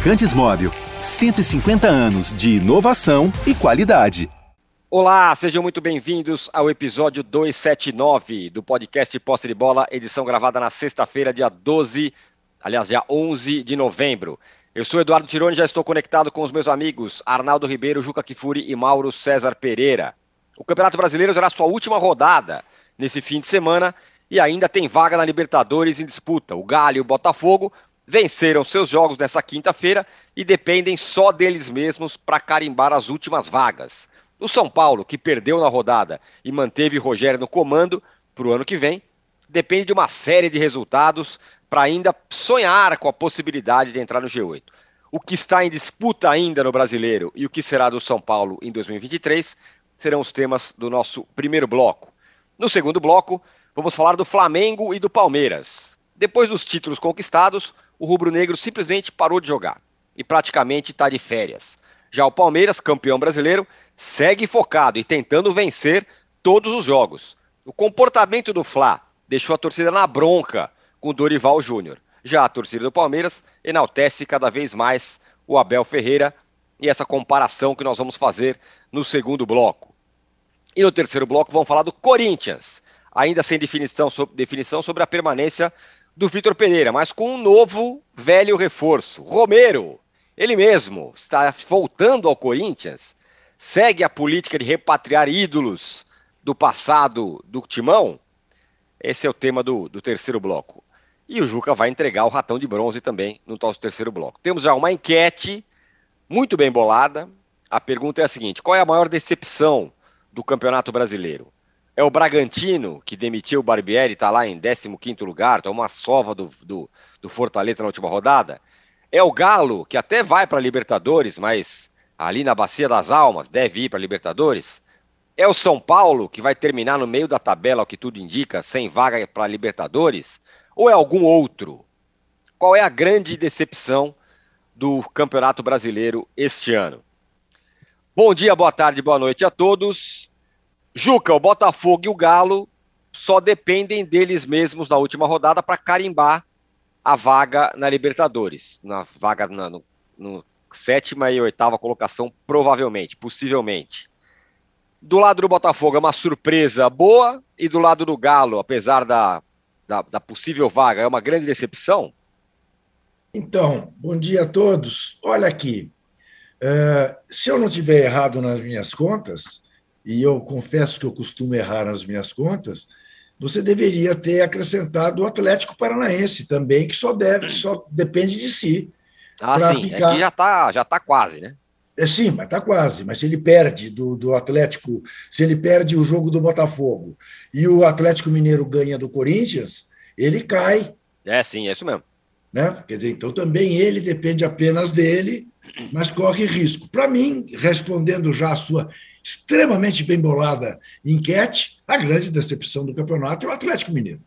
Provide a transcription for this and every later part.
Lubrificantes Móvel. 150 anos de inovação e qualidade. Olá, sejam muito bem-vindos ao episódio 279 do podcast Posse de Bola, edição gravada na sexta-feira, dia 12, aliás, dia 11 de novembro. Eu sou Eduardo Tironi, já estou conectado com os meus amigos Arnaldo Ribeiro, Juca Kifuri e Mauro César Pereira. O Campeonato Brasileiro será sua última rodada nesse fim de semana e ainda tem vaga na Libertadores em disputa. O Galo e o Botafogo venceram seus jogos nessa quinta-feira e dependem só deles mesmos para carimbar as últimas vagas. O São Paulo, que perdeu na rodada e manteve Rogério no comando para o ano que vem, depende de uma série de resultados para ainda sonhar com a possibilidade de entrar no G8. O que está em disputa ainda no brasileiro e o que será do São Paulo em 2023 serão os temas do nosso primeiro bloco. No segundo bloco, vamos falar do Flamengo e do Palmeiras. Depois dos títulos conquistados, o rubro-negro simplesmente parou de jogar e praticamente está de férias. Já o Palmeiras, campeão brasileiro, segue focado e tentando vencer todos os jogos. O comportamento do Fla deixou a torcida na bronca com Dorival Júnior. Já a torcida do Palmeiras enaltece cada vez mais o Abel Ferreira e essa comparação que nós vamos fazer no segundo bloco. E no terceiro bloco vamos falar do Corinthians, ainda sem definição sobre, definição sobre a permanência do Vitor Pereira, mas com um novo velho reforço. Romero, ele mesmo, está voltando ao Corinthians, segue a política de repatriar ídolos do passado do Timão. Esse é o tema do, do terceiro bloco. E o Juca vai entregar o ratão de bronze também no nosso terceiro bloco. Temos já uma enquete muito bem bolada. A pergunta é a seguinte: qual é a maior decepção do Campeonato Brasileiro? É o Bragantino, que demitiu o Barbieri, está lá em 15 lugar, tomou uma sova do, do, do Fortaleza na última rodada. É o Galo, que até vai para Libertadores, mas ali na Bacia das Almas, deve ir para Libertadores. É o São Paulo, que vai terminar no meio da tabela, o que tudo indica, sem vaga para Libertadores? Ou é algum outro? Qual é a grande decepção do Campeonato Brasileiro este ano? Bom dia, boa tarde, boa noite a todos. Juca, o Botafogo e o Galo só dependem deles mesmos na última rodada para carimbar a vaga na Libertadores, na vaga na, no, no sétima e oitava colocação, provavelmente, possivelmente. Do lado do Botafogo é uma surpresa boa, e do lado do Galo, apesar da, da, da possível vaga, é uma grande decepção? Então, bom dia a todos. Olha aqui, uh, se eu não tiver errado nas minhas contas, e eu confesso que eu costumo errar nas minhas contas, você deveria ter acrescentado o Atlético Paranaense também, que só deve, que só depende de si. Ah, sim, ficar... é já está já tá quase, né? É sim, mas está quase. Mas se ele perde do, do Atlético, se ele perde o jogo do Botafogo e o Atlético Mineiro ganha do Corinthians, ele cai. É, sim, é isso mesmo. Né? Quer dizer, então também ele depende apenas dele, mas corre risco. Para mim, respondendo já a sua extremamente bem bolada enquete, a grande decepção do campeonato é o Atlético Mineiro.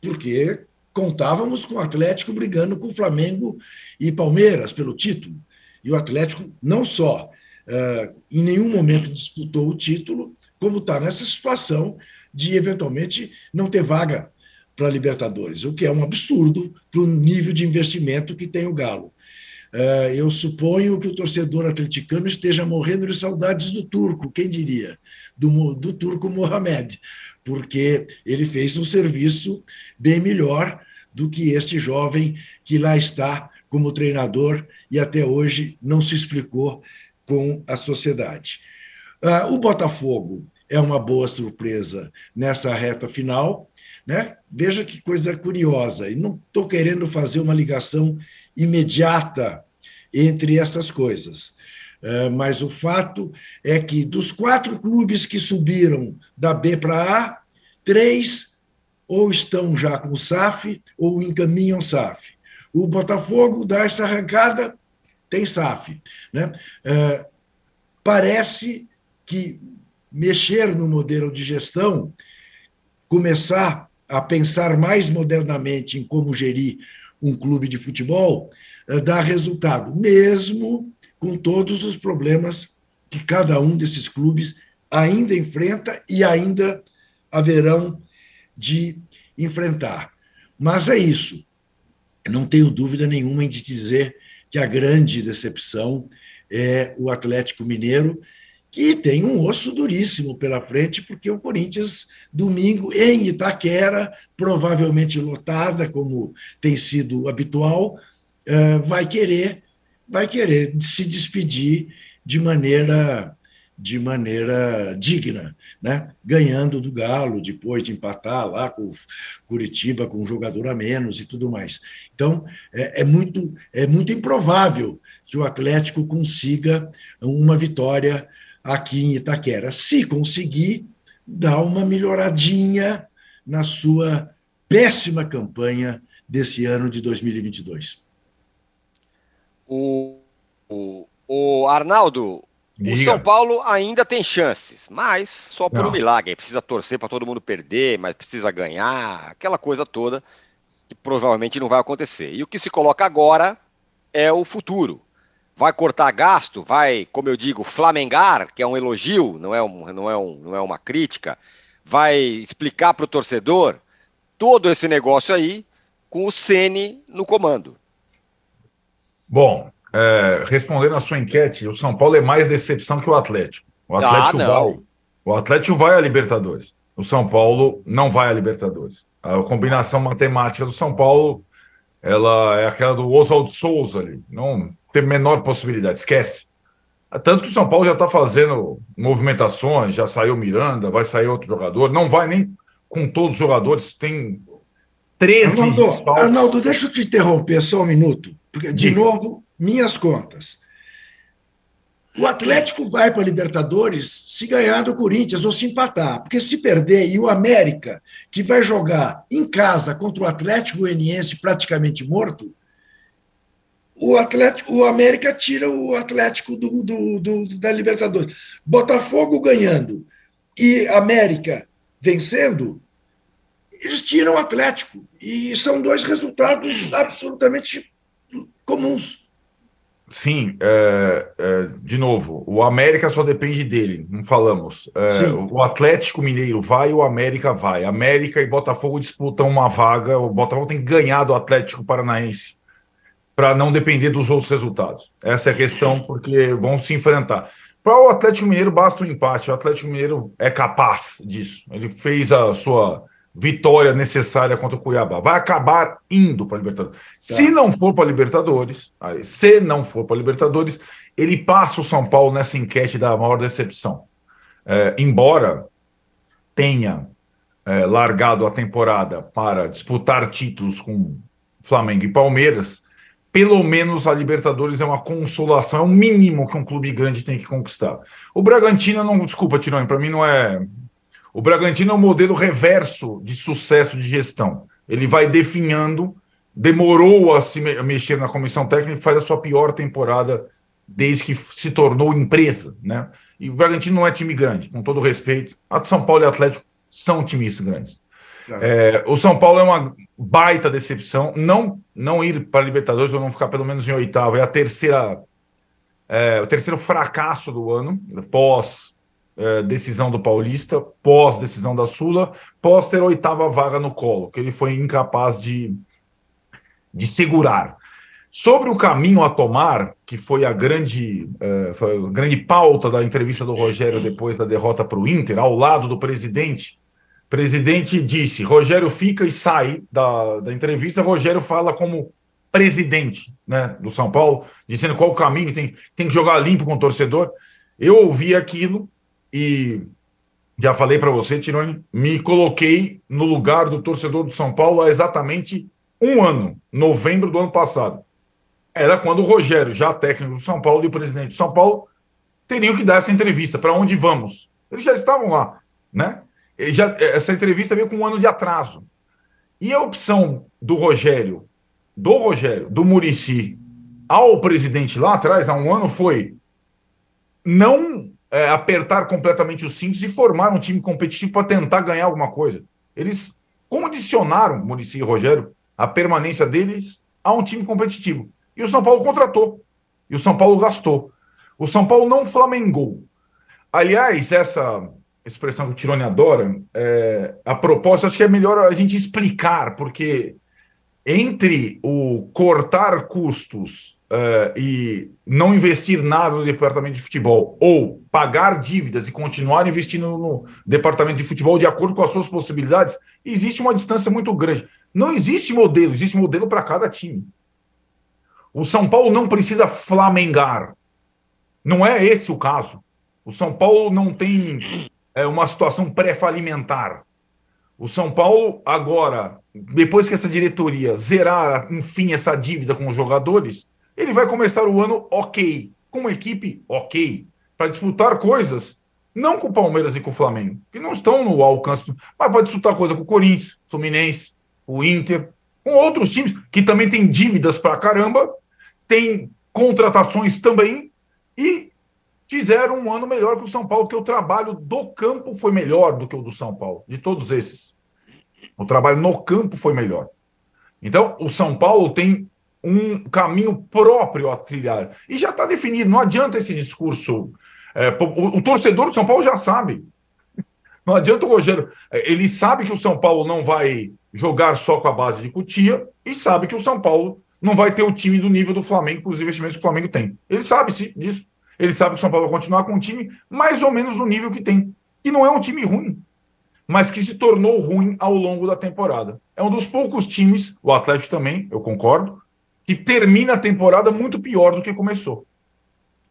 Porque contávamos com o Atlético brigando com o Flamengo e Palmeiras pelo título. E o Atlético não só uh, em nenhum momento disputou o título, como está nessa situação de eventualmente não ter vaga para Libertadores, o que é um absurdo para o nível de investimento que tem o Galo. É, eu suponho que o torcedor atleticano esteja morrendo de saudades do turco, quem diria? Do, do turco Mohamed, porque ele fez um serviço bem melhor do que este jovem que lá está como treinador e até hoje não se explicou com a sociedade. Ah, o Botafogo é uma boa surpresa nessa reta final. Né? Veja que coisa curiosa, e não estou querendo fazer uma ligação imediata entre essas coisas. É, mas o fato é que dos quatro clubes que subiram da B para A, três ou estão já com SAF ou encaminham SAF. O Botafogo dá essa arrancada, tem SAF. Né? É, parece que mexer no modelo de gestão, começar a pensar mais modernamente em como gerir um clube de futebol, eh, dá resultado, mesmo com todos os problemas que cada um desses clubes ainda enfrenta e ainda haverão de enfrentar. Mas é isso. Não tenho dúvida nenhuma em dizer que a grande decepção é o Atlético Mineiro, que tem um osso duríssimo pela frente, porque o Corinthians, domingo, em Itaquera, provavelmente lotada, como tem sido habitual, eh, vai querer, vai querer se despedir de maneira de maneira digna, né? ganhando do Galo, depois de empatar lá com o Curitiba, com um jogador a menos e tudo mais. Então, é, é, muito, é muito improvável que o Atlético consiga uma vitória aqui em Itaquera. Se conseguir, dá uma melhoradinha na sua péssima campanha desse ano de 2022. O, o, o Arnaldo, Diga. O São Paulo ainda tem chances, mas só por não. um milagre. Precisa torcer para todo mundo perder, mas precisa ganhar, aquela coisa toda que provavelmente não vai acontecer. E o que se coloca agora é o futuro. Vai cortar gasto, vai, como eu digo, flamengar, que é um elogio, não é, um, não é, um, não é uma crítica, vai explicar para o torcedor todo esse negócio aí com o Sene no comando. Bom, é, respondendo a sua enquete, o São Paulo é mais decepção que o Atlético. O Atlético, ah, vai, o Atlético vai à Libertadores. O São Paulo não vai à Libertadores. A combinação matemática do São Paulo ela é aquela do Oswald Souza ali. Não tem menor possibilidade, esquece. Tanto que o São Paulo já está fazendo movimentações, já saiu Miranda, vai sair outro jogador, não vai nem com todos os jogadores, tem 13 Arnaldo, Arnaldo, deixa eu te interromper só um minuto, porque, de novo, minhas contas. O Atlético vai para a Libertadores se ganhar do Corinthians ou se empatar, porque se perder e o América, que vai jogar em casa contra o Atlético Goianiense praticamente morto, o Atlético, o América tira o Atlético do, do, do, da Libertadores. Botafogo ganhando e América vencendo, eles tiram o Atlético. E são dois resultados absolutamente comuns. Sim, é, é, de novo, o América só depende dele, não falamos. É, o Atlético Mineiro vai, o América vai. América e Botafogo disputam uma vaga, o Botafogo tem que ganhar do Atlético Paranaense para não depender dos outros resultados. Essa é a questão, porque vão se enfrentar. Para o Atlético Mineiro basta um empate, o Atlético Mineiro é capaz disso. Ele fez a sua vitória necessária contra o Cuiabá. Vai acabar indo para a Libertadores. Tá. Se não for para a Libertadores, se não for para a Libertadores, ele passa o São Paulo nessa enquete da maior decepção. É, embora tenha é, largado a temporada para disputar títulos com Flamengo e Palmeiras, pelo menos a Libertadores é uma consolação, é o mínimo que um clube grande tem que conquistar. O Bragantino, não, desculpa, Tirone, para mim não é o Bragantino é um modelo reverso de sucesso de gestão. Ele vai definhando, demorou a se mexer na comissão técnica e faz a sua pior temporada desde que se tornou empresa, né? E o Bragantino não é time grande, com todo respeito. A São Paulo e Atlético são times grandes. É, o São Paulo é uma baita decepção. Não, não ir para a Libertadores ou não ficar pelo menos em oitavo é a terceira, é, o terceiro fracasso do ano pós é, decisão do Paulista, pós decisão da Sula, pós ter a oitava vaga no colo, que ele foi incapaz de, de segurar. Sobre o caminho a tomar, que foi a grande, é, foi a grande pauta da entrevista do Rogério depois da derrota para o Inter, ao lado do presidente, presidente disse: Rogério fica e sai da, da entrevista. Rogério fala como presidente né, do São Paulo, dizendo qual o caminho, tem, tem que jogar limpo com o torcedor. Eu ouvi aquilo, e já falei para você, Tironi, me coloquei no lugar do torcedor do São Paulo há exatamente um ano, novembro do ano passado. Era quando o Rogério, já técnico do São Paulo, e o presidente do São Paulo teriam que dar essa entrevista. Para onde vamos? Eles já estavam lá, né? Já, essa entrevista veio com um ano de atraso. E a opção do Rogério, do Rogério, do Murici, ao presidente lá atrás, há um ano, foi não é, apertar completamente os cintos e formar um time competitivo para tentar ganhar alguma coisa. Eles condicionaram, Murici e Rogério, a permanência deles a um time competitivo. E o São Paulo contratou. E o São Paulo gastou. O São Paulo não flamengou. Aliás, essa expressão que o Tirone adora, é, a propósito, acho que é melhor a gente explicar, porque entre o cortar custos uh, e não investir nada no departamento de futebol, ou pagar dívidas e continuar investindo no departamento de futebol de acordo com as suas possibilidades, existe uma distância muito grande. Não existe modelo, existe modelo para cada time. O São Paulo não precisa flamengar. Não é esse o caso. O São Paulo não tem é, uma situação pré-falimentar. O São Paulo, agora, depois que essa diretoria zerar, enfim, essa dívida com os jogadores, ele vai começar o ano ok, com uma equipe ok, para disputar coisas, não com o Palmeiras e com o Flamengo, que não estão no alcance, mas para disputar coisa com o Corinthians, Fluminense, o Inter, com outros times que também têm dívidas para caramba, tem contratações também e fizeram um ano melhor que o São Paulo, porque o trabalho do campo foi melhor do que o do São Paulo, de todos esses. O trabalho no campo foi melhor. Então, o São Paulo tem um caminho próprio a trilhar. E já está definido, não adianta esse discurso. É, o, o, torcedor do São Paulo já sabe. Não adianta o Rogério. É, ele sabe que o São Paulo não vai jogar só com a base de Cutia e sabe que o São Paulo não vai ter o time do nível do Flamengo, com os investimentos que o Flamengo tem. Ele sabe sim, disso. Ele sabe que o São Paulo vai continuar com um time mais ou menos no nível que tem. E não é um time ruim, mas que se tornou ruim ao longo da temporada. É um dos poucos times, o Atlético também, eu concordo, que termina a temporada muito pior do que começou.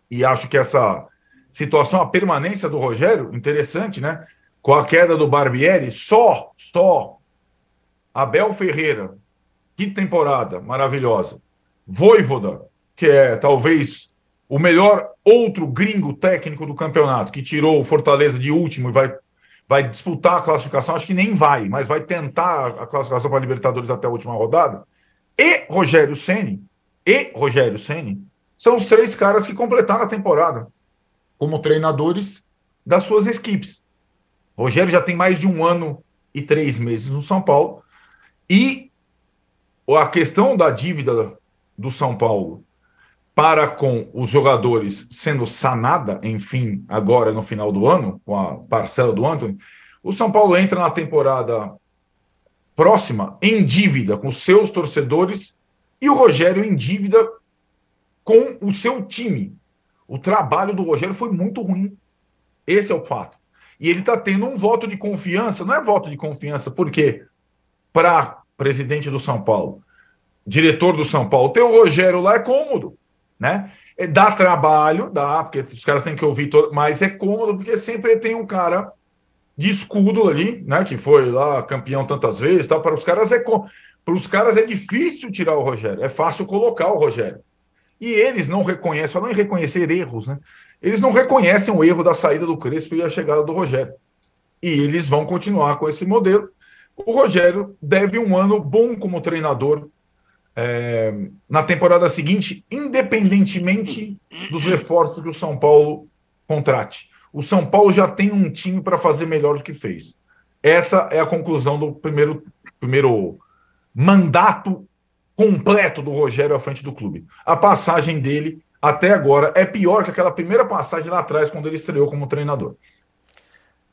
E acho que essa situação, a permanência do Rogério, interessante, né? Com a queda do Barbieri, só, só Abel Ferreira, que temporada maravilhosa. Voivoda, que é talvez o melhor outro gringo técnico do campeonato, que tirou o Fortaleza de último e vai, vai disputar a classificação, acho que nem vai, mas vai tentar a classificação para a Libertadores até a última rodada. E Rogério Ceni, e Rogério Ceni, são os três caras que completaram a temporada como treinadores das suas equipes. Rogério já tem mais de um ano e três meses no São Paulo. E a questão da dívida do São Paulo para com os jogadores sendo sanada, enfim, agora no final do ano, com a parcela do Anthony, o São Paulo entra na temporada próxima em dívida com seus torcedores e o Rogério em dívida com o seu time. O trabalho do Rogério foi muito ruim. Esse é o fato. E ele está tendo um voto de confiança, não é voto de confiança, porque para presidente do São Paulo, diretor do São Paulo, ter o Rogério lá é cômodo né? É, dá trabalho, dá, porque os caras têm que ouvir todo, mas é cômodo porque sempre tem um cara de escudo ali, né? Que foi lá campeão tantas vezes, tal. Para os caras é para os caras é difícil tirar o Rogério, é fácil colocar o Rogério. E eles não reconhecem, falando em reconhecer erros, né? Eles não reconhecem o erro da saída do Crespo e a chegada do Rogério. E eles vão continuar com esse modelo. O Rogério deve um ano bom como treinador, é, na temporada seguinte, independentemente dos reforços que o São Paulo contrate. O São Paulo já tem um time para fazer melhor do que fez. Essa é a conclusão do primeiro, primeiro mandato completo do Rogério à frente do clube. A passagem dele até agora é pior que aquela primeira passagem lá atrás, quando ele estreou como treinador.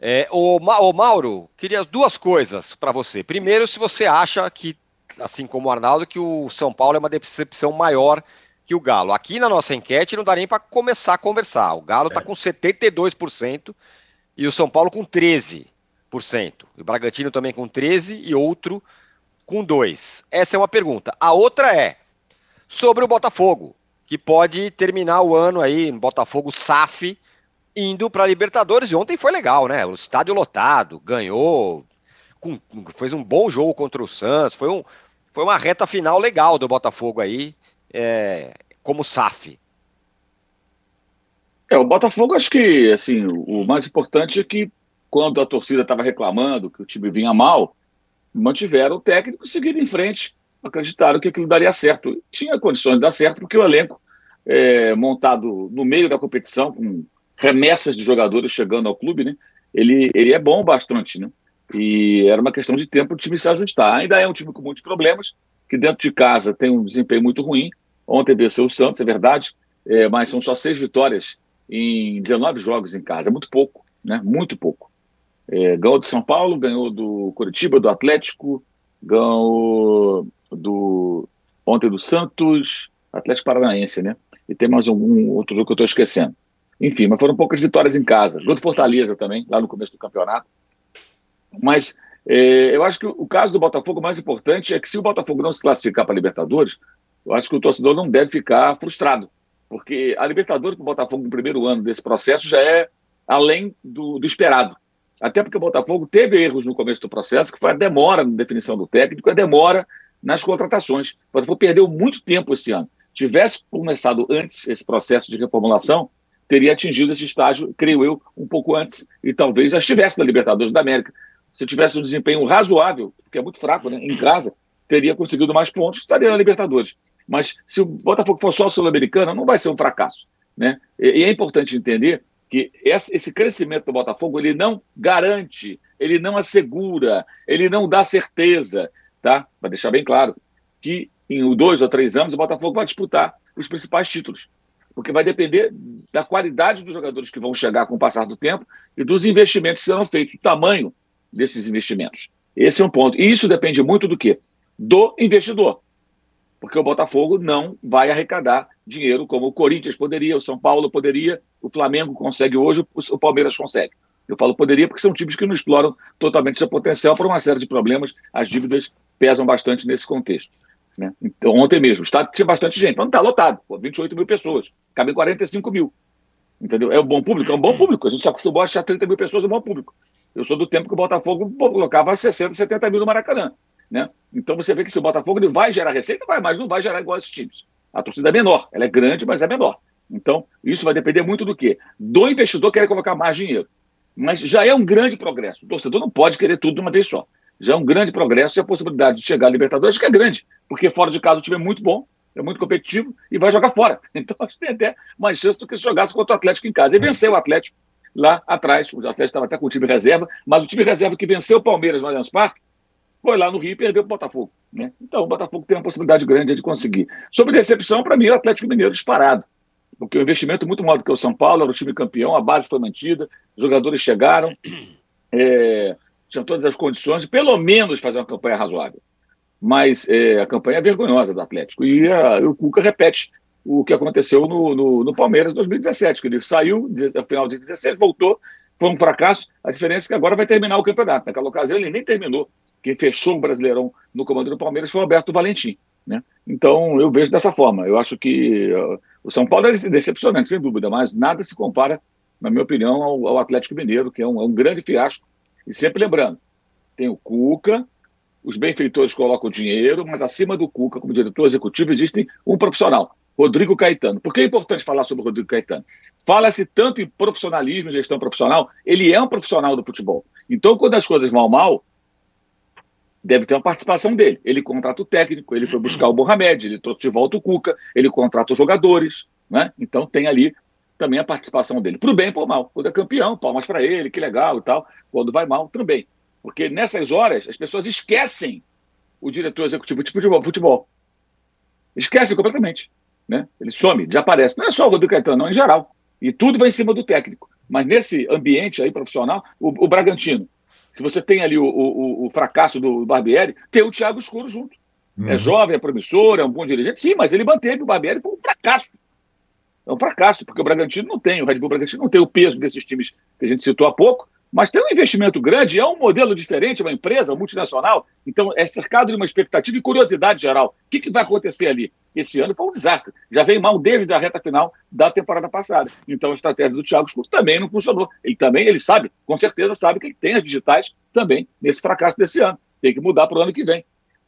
É, o, o Mauro, queria duas coisas para você. Primeiro, se você acha que assim como o Arnaldo, que o São Paulo é uma decepção maior que o Galo. Aqui na nossa enquete não dá nem para começar a conversar. O Galo está é. com 72% e o São Paulo com 13%. O Bragantino também com 13% e outro com 2%. Essa é uma pergunta. A outra é sobre o Botafogo, que pode terminar o ano aí no Botafogo SAF indo para a Libertadores. E ontem foi legal, né? O estádio lotado, ganhou, com, fez um bom jogo contra o Santos, foi, um, foi uma reta final legal do Botafogo aí, é, como SAF. É, o Botafogo, acho que assim, o mais importante é que quando a torcida estava reclamando que o time vinha mal, mantiveram o técnico e seguiram em frente, acreditaram que aquilo daria certo. Tinha condições de dar certo, porque o elenco é, montado no meio da competição, com remessas de jogadores chegando ao clube, né? Ele, ele é bom bastante, né? E era uma questão de tempo o time se ajustar. Ainda é um time com muitos problemas, que dentro de casa tem um desempenho muito ruim. Ontem venceu o Santos, é verdade, é, mas são só seis vitórias em 19 jogos em casa. É muito pouco, né? Muito pouco. É, ganhou do São Paulo, ganhou do Curitiba, do Atlético, ganhou do ontem do Santos, Atlético Paranaense, né? E tem mais algum outro jogo que eu estou esquecendo. Enfim, mas foram poucas vitórias em casa. Gol do Fortaleza também, lá no começo do campeonato. Mas é, eu acho que o caso do Botafogo mais importante é que se o Botafogo não se classificar para a Libertadores, eu acho que o torcedor não deve ficar frustrado. Porque a Libertadores para o Botafogo no primeiro ano desse processo já é além do, do esperado. Até porque o Botafogo teve erros no começo do processo, que foi a demora na definição do técnico, a demora nas contratações. O Botafogo perdeu muito tempo esse ano. Tivesse começado antes esse processo de reformulação, teria atingido esse estágio, creio eu, um pouco antes, e talvez já estivesse na Libertadores da América. Se tivesse um desempenho razoável, porque é muito fraco, né, em casa, teria conseguido mais pontos, estaria na Libertadores. Mas se o Botafogo for só Sul-Americana, não vai ser um fracasso. Né? E, é importante entender que esse crescimento do Botafogo ele não garante, ele não assegura, ele não dá certeza, tá? Para deixar bem claro que em dois ou três anos o Botafogo vai disputar os principais títulos, porque vai depender da qualidade dos jogadores que vão chegar com o passar do tempo e dos investimentos que serão feitos, o tamanho desses investimentos. Esse é um ponto. E isso depende muito do quê? Do investidor porque o Botafogo não vai arrecadar dinheiro como o Corinthians poderia, o São Paulo poderia, o Flamengo consegue hoje, o Palmeiras consegue. Eu falo poderia porque são times que não exploram totalmente seu potencial por uma série de problemas. As dívidas pesam bastante nesse contexto. Né? Então, ontem mesmo, o estádio tinha bastante gente, mas não está lotado, pô, 28 mil pessoas, cabem 45 mil. Entendeu? É um bom público? É um bom público. A gente se acostumou a achar 30 mil pessoas um bom público. Eu sou do tempo que o Botafogo colocava 60, 70 mil no Maracanã. Né? Então você vê que se o Botafogo ele vai gerar receita, vai, mas não vai gerar igual esses times. A torcida é menor, ela é grande, mas é menor. Então, isso vai depender muito do quê? Do investidor querer colocar mais dinheiro. Mas já é um grande progresso. O torcedor não pode querer tudo de uma vez só. Já é um grande progresso e a possibilidade de chegar à Libertadores que é grande, porque fora de casa o time é muito bom, é muito competitivo e vai jogar fora. Então acho que tem até mais chance do que se jogasse contra o Atlético em casa. E venceu o Atlético lá atrás. O Atlético estava até com o time reserva, mas o time reserva que venceu o Palmeiras no Allianz Parque foi lá no Rio e perdeu o Botafogo. Né? Então, o Botafogo tem uma possibilidade grande de conseguir. Sobre decepção, para mim, o Atlético Mineiro disparado. Porque o investimento muito maior do que o São Paulo, era o time campeão, a base foi mantida, os jogadores chegaram, é, tinham todas as condições de, pelo menos, fazer uma campanha razoável. Mas é, a campanha é vergonhosa do Atlético. E a, o Cuca repete o que aconteceu no, no, no Palmeiras em 2017, que ele saiu no final de 2016, voltou, foi um fracasso. A diferença é que agora vai terminar o campeonato. Naquela ocasião ele nem terminou. Quem fechou o Brasileirão no comando do Palmeiras foi o Alberto Valentim. Né? Então, eu vejo dessa forma. Eu acho que uh, o São Paulo é decepcionante, sem dúvida, mas nada se compara, na minha opinião, ao, ao Atlético Mineiro, que é um, é um, grande fiasco. E sempre lembrando, tem o Cuca, os benfeitores colocam dinheiro, mas acima do Cuca, como diretor executivo, existe um profissional, Rodrigo Caetano. Por que é importante falar sobre o Rodrigo Caetano? Fala-se tanto em profissionalismo, gestão profissional, ele é um profissional do futebol. Então, quando as coisas vão mal, deve ter uma participação dele. Ele contrata o técnico, ele foi buscar o Mohamed, ele trouxe de volta o Cuca, ele contrata os jogadores, né? Então tem ali também a participação dele. Pro bem pro mal. Quando é campeão, palmas para ele, que legal e tal. Quando vai mal, também. Porque nessas horas as pessoas esquecem o diretor executivo de futebol. futebol. Esquecem completamente. Né? Ele some, desaparece. Não é só o Rodrigo Caetano, não, em geral. E tudo vai em cima do técnico. Mas nesse ambiente aí profissional, o, o Bragantino, se você tem ali o, o, o fracasso do Barbieri, tem o Thiago Escuro junto. É uhum. É jovem, é promissor, é um bom dirigente. Sim, mas ele manteve o Barbieri por um fracasso. É um fracasso, porque o Bragantino não tem, o Red Bull Bragantino não tem o peso desses times que a gente citou há pouco, mas tem um investimento grande, é um modelo diferente, uma empresa multinacional, então é cercado de uma expectativa e curiosidade geral. O que, que vai acontecer ali? Esse ano foi um desastre. Já vem mal desde a reta final da temporada passada. Então a estratégia do Thiago Escudo também não funcionou. Ele também, ele sabe, com certeza sabe que ele tem as digitais também nesse fracasso desse ano. Tem que mudar para o ano que vem.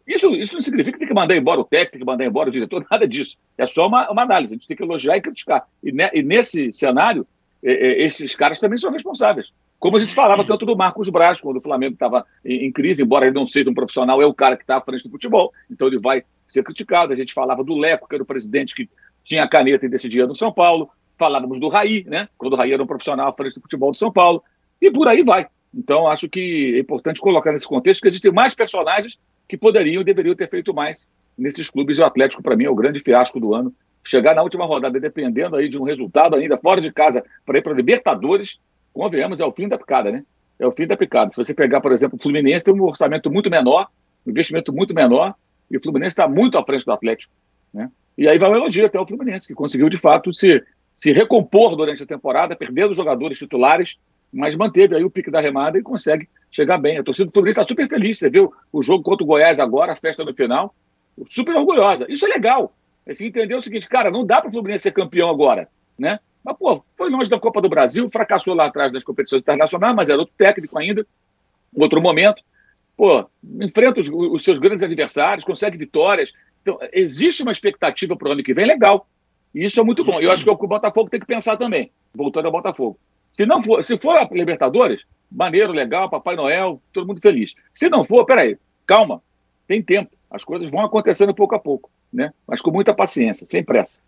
Isso, isso não significa que tem que mandar embora o técnico, tem que mandar embora o diretor, nada disso. É só uma, uma análise. A gente tem que elogiar e criticar. E, ne, e nesse cenário, é, é, esses caras também são responsáveis. Como a gente falava tanto do Marcos Braz, quando o Flamengo estava em, em, crise, embora ele não seja um profissional, é o cara que está à frente do futebol, então ele vai ser criticado. A gente falava do Leco, que era o presidente que tinha a caneta e decidia no São Paulo. Falávamos do Raí, né? Quando o Raí era um profissional à frente do futebol do São Paulo. E por aí vai. Então, acho que é importante colocar nesse contexto que existem mais personagens que poderiam e deveriam ter feito mais nesses clubes. E o Atlético, para mim, é o grande fiasco do ano. Chegar na última rodada, dependendo aí de um resultado ainda fora de casa para ir para Libertadores, convenhamos, é o fim da picada, né? É o fim da picada. Se você pegar, por exemplo, o Fluminense tem um orçamento muito menor, um investimento muito menor, e o Fluminense está muito à frente do Atlético. Né? E aí vai um elogio até o Fluminense, que conseguiu, de fato, se, se recompor durante a temporada, perdendo jogadores titulares, mas manteve aí o pique da remada e consegue chegar bem. A torcida do Fluminense está super feliz. Você viu o jogo contra o Goiás agora, a festa no final, super orgulhosa. Isso é legal. Você entendeu o seguinte, cara, não dá para o Fluminense ser campeão agora, né? Mas, pô, foi longe da Copa do Brasil, fracassou lá atrás das competições internacionais, mas era outro técnico ainda, outro momento. Pô, enfrenta os, os seus grandes adversários, consegue vitórias. Então, existe uma expectativa para o ano que vem legal. E isso é muito bom. Eu acho que é o que o Botafogo tem que pensar também, voltando ao Botafogo. Se não for, se for a Libertadores, maneiro, legal, Papai Noel, todo mundo feliz. Se não for, peraí, calma, tem tempo. As coisas vão acontecendo pouco a pouco, né? Mas com muita paciência, sem pressa.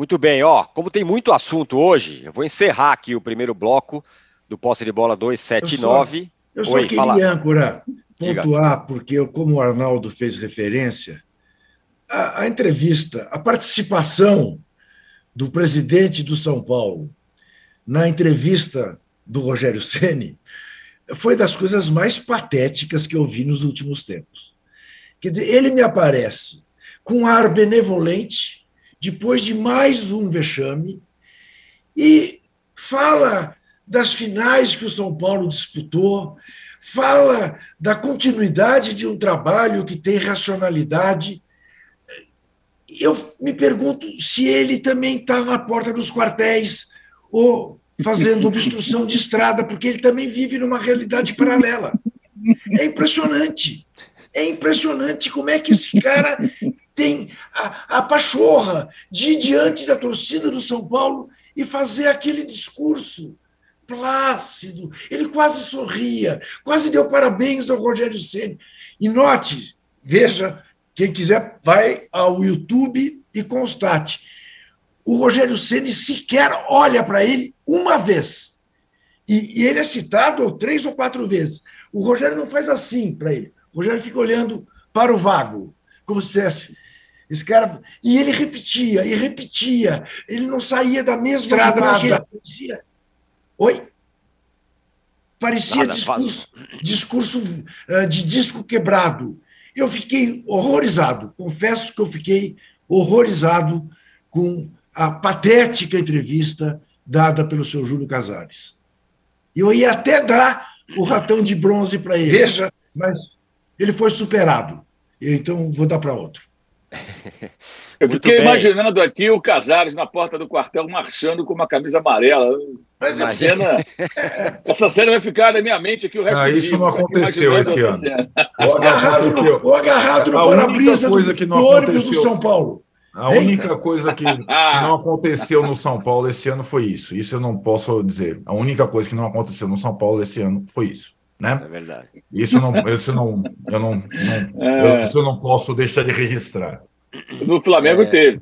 Muito bem, ó, como tem muito assunto hoje, eu vou encerrar aqui o primeiro bloco do Posse de Bola 279. Eu só, eu só queria, fala. âncora, pontuar, Diga. porque como o Arnaldo fez referência, a, a entrevista, a participação do presidente do São Paulo na entrevista do Rogério Ceni foi das coisas mais patéticas que eu vi nos últimos tempos. Quer dizer, ele me aparece com um ar benevolente, depois de mais um vexame, e fala das finais que o São Paulo disputou, fala da continuidade de um trabalho que tem racionalidade. Eu me pergunto se ele também está na porta dos quartéis ou fazendo obstrução de estrada, porque ele também vive numa realidade paralela. É impressionante. É impressionante como é que esse cara tem a, a pachorra de ir diante da torcida do São Paulo e fazer aquele discurso plácido. Ele quase sorria, quase deu parabéns ao Rogério Ceni. E note, veja, quem quiser vai ao YouTube e constate. O Rogério Ceni sequer olha para ele uma vez. E, e, ele é citado ou três ou quatro vezes. O Rogério não faz assim para ele. O Rogério fica olhando para o vago, como se dissesse: esse cara. E ele repetia, e repetia. Ele não saía da mesma estrada. Parecia... Oi? Parecia Nada, discurso, discurso uh, de disco quebrado. Eu fiquei horrorizado. Confesso que eu fiquei horrorizado com a patética entrevista dada pelo seu Júlio Casares. Eu ia até dar o ratão de bronze para ele. Veja, mas ele foi superado. Então, vou dar para outro. Eu fiquei imaginando aqui o Casares na porta do quartel marchando com uma camisa amarela. Mas essa cena, essa cena vai ficar na minha mente aqui o resto ah, do Isso dia, não aconteceu esse ano. O agarrado, no, agarrado no para-brisa do, do ônibus do São Paulo. A única coisa que, que, não aconteceu no São Paulo esse ano foi isso. Isso eu não posso dizer. A única coisa que não aconteceu no São Paulo esse ano foi isso. Né? É verdade. Isso não, isso não, eu não, não é. eu, isso eu não posso deixar de registrar. No Flamengo é. teve.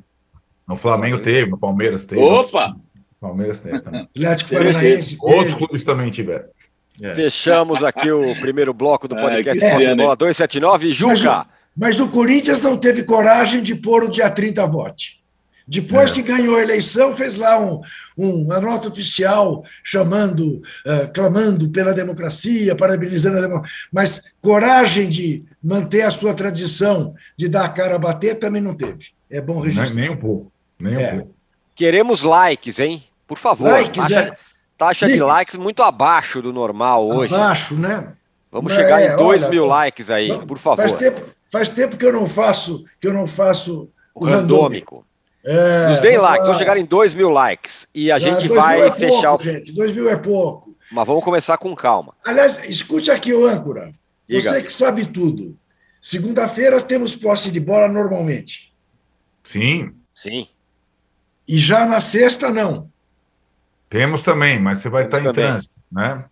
No Flamengo teve, no Palmeiras teve. Opa! No Palmeiras teve também. Atlético Paranaense. Outros clubes também tiveram. É. Fechamos aqui o primeiro bloco do podcast é, Bola 279. Juca! Mas, mas, o Corinthians não teve coragem de pôr o dia 30 vote. Depois é. que ganhou a eleição, fez lá um, um, uma nota oficial chamando, uh, clamando pela democracia, parabenizando a democracia. Mas coragem de manter a sua tradição de dar a cara a bater também não teve. É bom registrar. Nem, nem um pouco. Nem é. um pouco. Queremos likes, hein? Por favor. Likes, taxa, é. taxa de likes muito abaixo do normal hoje. Abaixo, né? Vamos chegar é, em 2 mil likes aí, por favor. Faz tempo, faz tempo que eu não faço que eu não faço o randômico. randômico. É, Nos deem likes, vão chegar em 2 mil likes. E a é, gente vai é fechar pouco, o. Gente, 2 mil é pouco. Mas vamos começar com calma. Aliás, escute aqui, o âncora. Diga. Você que sabe tudo. Segunda-feira temos posse de bola normalmente. Sim. Sim. E já na sexta, não. Temos também, mas você vai temos estar em também. trânsito, né?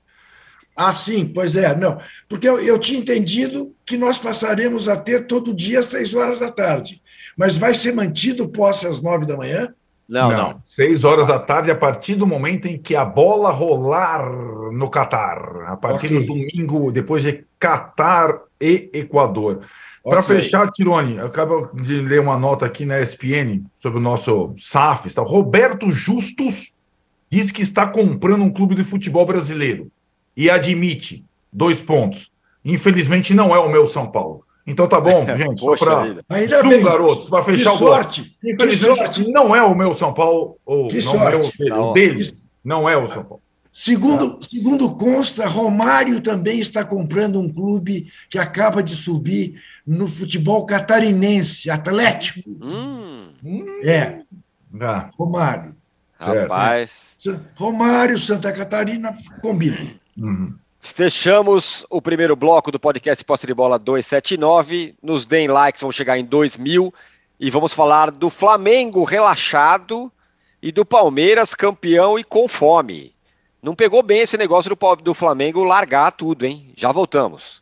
Ah, sim, pois é, não. Porque eu, eu tinha entendido que nós passaremos a ter todo dia às seis horas da tarde mas vai ser mantido posse às nove da manhã? Não, não, não. Seis horas da tarde, a partir do momento em que a bola rolar no Catar. A partir okay. do domingo, depois de Catar e Equador. Okay. Para fechar, Tirone, acabo de ler uma nota aqui na ESPN sobre o nosso SAF. Está. Roberto Justus diz que está comprando um clube de futebol brasileiro e admite, dois pontos, infelizmente não é o meu São Paulo. Então tá bom, gente. Poxa só vida. para bem. garotos, para Que fechar o bloco. sorte! Que Infelizmente, sorte! não é o meu São Paulo, ou Que não é o sorte. dele, Não. o dele não é o São Paulo. Segundo, segundo consta, Romário também está comprando um clube que acaba de subir no futebol catarinense, Atlético. Hum, É, Ah, Romário. Certo. rapaz. Romário, Santa Catarina, combina. uhum. Fechamos o primeiro bloco do podcast Posse de Bola 279. Nos deem likes, vamos chegar em 2 mil. E vamos falar do Flamengo relaxado e do Palmeiras campeão e com fome. Não pegou bem esse negócio do, do Flamengo largar tudo, hein? Já voltamos.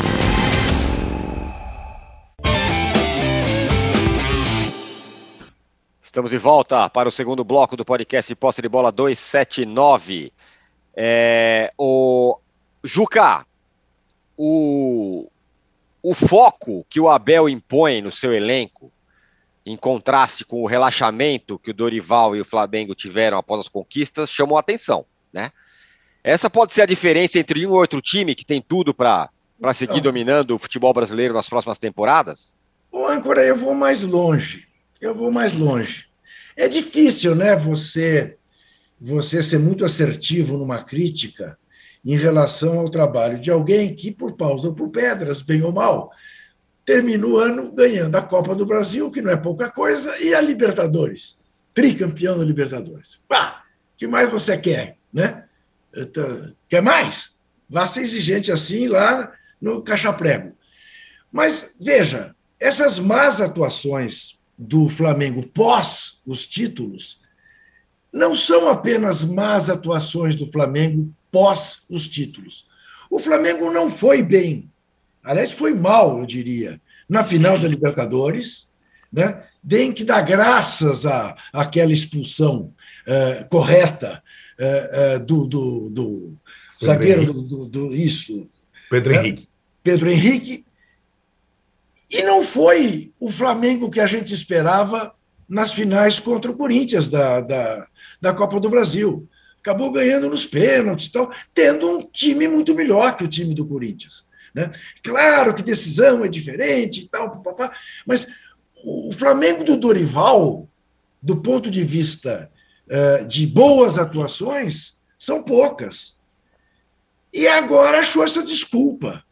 Estamos de volta para o segundo bloco do podcast Posse de Bola 279. É, o Juca, o, o foco que o Abel impõe no seu elenco, em contraste com o relaxamento que o Dorival e o Flamengo tiveram após as conquistas, chamou a atenção, né? Essa pode ser a diferença entre um e outro time que tem tudo para seguir Então. dominando o futebol brasileiro nas próximas temporadas? Ô, âncora, eu vou mais longe. Eu vou mais longe. É difícil, né, você você ser muito assertivo numa crítica em relação ao trabalho de alguém que, por paus ou por pedras, bem ou mal, termina o ano ganhando a Copa do Brasil, que não é pouca coisa, e a Libertadores, tricampeão da Libertadores. Pá, que mais você quer, né? Quer mais? Vá ser exigente assim lá no caixa prego. Mas veja, essas más atuações do Flamengo pós os títulos não são apenas más atuações do Flamengo pós os títulos. O Flamengo não foi bem, aliás, foi mal, eu diria, na final da Libertadores, né? Tem que dar graças à, àquela expulsão eh, correta eh, eh, do, do, do zagueiro do, do, do isso, Pedro É. Henrique. Pedro Henrique. E não foi o Flamengo que a gente esperava nas finais contra o Corinthians da, da, da Copa do Brasil. Acabou ganhando nos pênaltis, tal, tendo um time muito melhor que o time do Corinthians. Né? Claro que decisão é diferente tal, papapá, mas o Flamengo do Dorival, do ponto de vista eh, de boas atuações, são poucas. E agora achou essa desculpa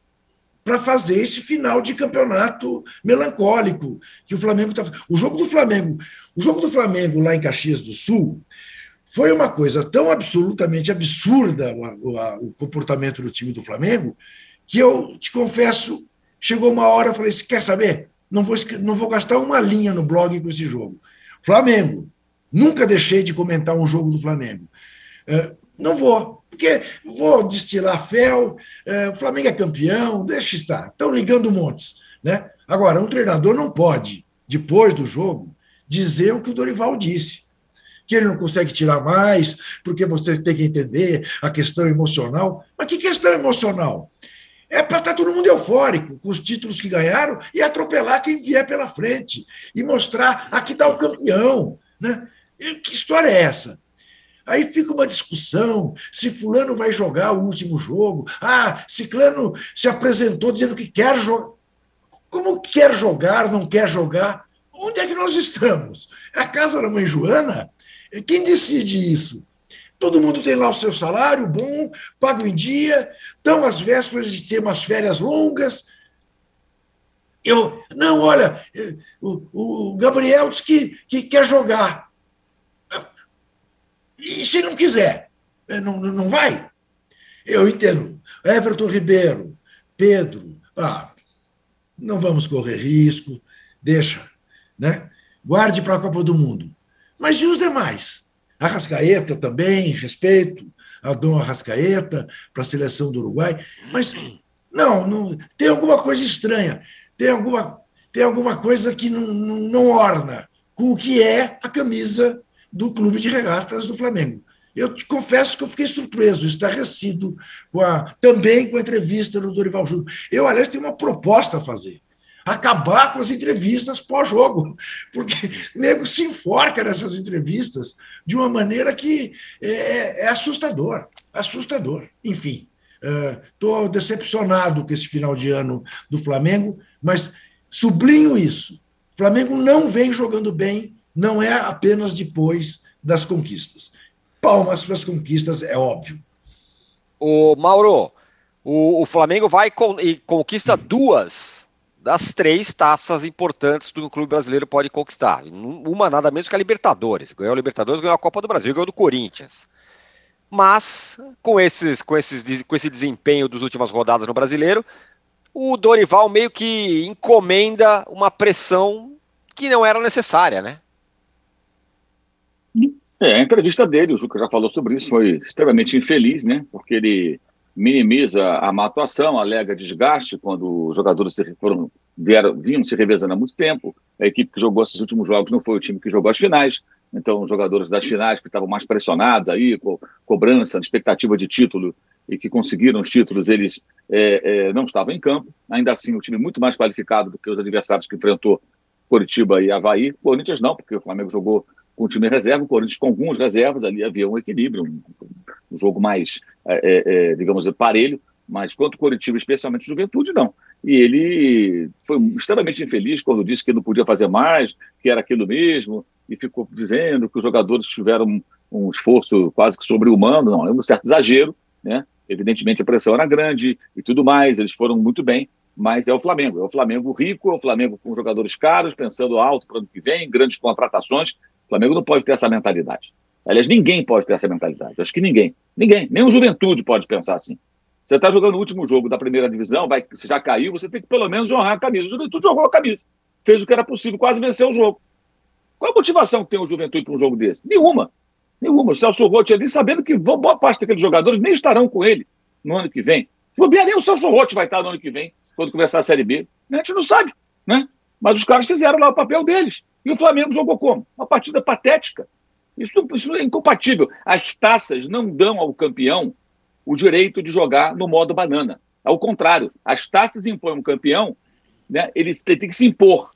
para fazer esse final de campeonato melancólico que o Flamengo está. O jogo do Flamengo, o jogo do Flamengo lá em Caxias do Sul foi uma coisa tão absolutamente absurda o, o- o comportamento do time do Flamengo que eu te confesso, chegou uma hora eu falei: "Se quer saber? Não vou não vou gastar uma linha no blog com esse jogo. Flamengo. Nunca deixei de comentar um jogo do Flamengo. É, não vou, porque vou destilar fel, é, o Flamengo é campeão, deixa estar. Estão ligando montes. Né? Agora, um treinador não pode, depois do jogo, dizer o que o Dorival disse. Que ele não consegue tirar mais, porque você tem que entender a questão emocional. Mas que questão emocional? É para estar todo mundo eufórico com os títulos que ganharam e atropelar quem vier pela frente e mostrar aqui está o campeão. Né? Que história é essa? Aí fica uma discussão se fulano vai jogar o último jogo. Ah, ciclano se apresentou dizendo que quer jogar. Como quer jogar, não quer jogar? Onde é que nós estamos? É a casa da mãe Joana? Quem decide isso? Todo mundo tem lá o seu salário bom, pago em dia, estão às vésperas de ter umas férias longas. Eu, não, olha, eh, o, o Gabriel disse que, que quer jogar. E se não quiser, eh, não, não vai? Eu entendo. Everton Ribeiro, Pedro, ah, não vamos correr risco, deixa, né? Guarde para a Copa do Mundo. Mas e os demais? Arrascaeta também, respeito a Dom Arrascaeta, para a seleção do Uruguai. Mas Não, não, tem alguma coisa estranha, tem alguma, tem alguma coisa que não, não, não orna com o que é a camisa do Clube de Regatas do Flamengo. Eu te confesso que eu fiquei surpreso, estarrecido com a, também com a entrevista do Dorival Júnior. Eu, aliás, tenho uma proposta a fazer. Acabar com as entrevistas pós-jogo, porque nego se enforca nessas entrevistas de uma maneira que é, é assustador, assustador. Enfim, estou uh, decepcionado com esse final de ano do Flamengo, mas sublinho isso. Flamengo não vem jogando bem, não é apenas depois das conquistas palmas para as conquistas, é óbvio. O Mauro, o, o Flamengo vai com, e conquista duas das três taças importantes que o clube brasileiro pode conquistar. Uma nada menos que a Libertadores. Ganhou a Libertadores, ganhou a Copa do Brasil, ganhou do Corinthians. Mas, com, esses, com, esses, com esse desempenho das últimas rodadas no brasileiro, o Dorival meio que encomenda uma pressão que não era necessária, né? É, a entrevista dele, o Juca já falou sobre isso, foi extremamente infeliz, né? Porque ele minimiza a má atuação, alega desgaste quando os jogadores foram, vieram, vinham se revezando há muito tempo. A equipe que jogou esses últimos jogos não foi o time que jogou as finais. Então, os jogadores das finais que estavam mais pressionados aí, com cobrança, expectativa de título e que conseguiram os títulos, eles é, é, não estavam em campo. Ainda assim, o time muito mais qualificado do que os adversários que enfrentou Curitiba e Havaí. Corinthians não, porque o Flamengo jogou com o time reserva, o Corinthians com alguns reservas, ali havia um equilíbrio, um, um jogo mais, é, é, é digamos, parelho, mas quanto o Coritiba, especialmente Juventude, não. E ele foi extremamente infeliz quando disse que não podia fazer mais, que era aquilo mesmo, e ficou dizendo que os jogadores tiveram um, um esforço quase que sobre-humano, não, é um certo exagero, né? Evidentemente a pressão era grande e tudo mais, eles foram muito bem, mas é o Flamengo, é o Flamengo rico, é o Flamengo com jogadores caros, pensando alto para o ano que vem, grandes contratações, o Flamengo não pode ter essa mentalidade. Aliás, ninguém pode ter essa mentalidade. Acho que ninguém. Ninguém. Nem o Juventude pode pensar assim. Você está jogando o último jogo da primeira divisão, vai, você já caiu, você tem que pelo menos honrar a camisa. O Juventude jogou a camisa. Fez o que era possível, quase venceu o jogo. Qual a motivação que tem o Juventude para um jogo desse? Nenhuma. Nenhuma. O Celso Rotti ali, sabendo que boa parte daqueles jogadores nem estarão com ele no ano que vem. Se bobear, nem o Celso Rotti vai estar no ano que vem, quando começar a Série B. A gente não sabe, né? Mas os caras fizeram lá o papel deles. E o Flamengo jogou como? Uma partida patética. Isso, isso é incompatível. As taças não dão ao campeão o direito de jogar no modo banana. Ao contrário, as taças impõem um campeão, né, ele, ele tem que se impor.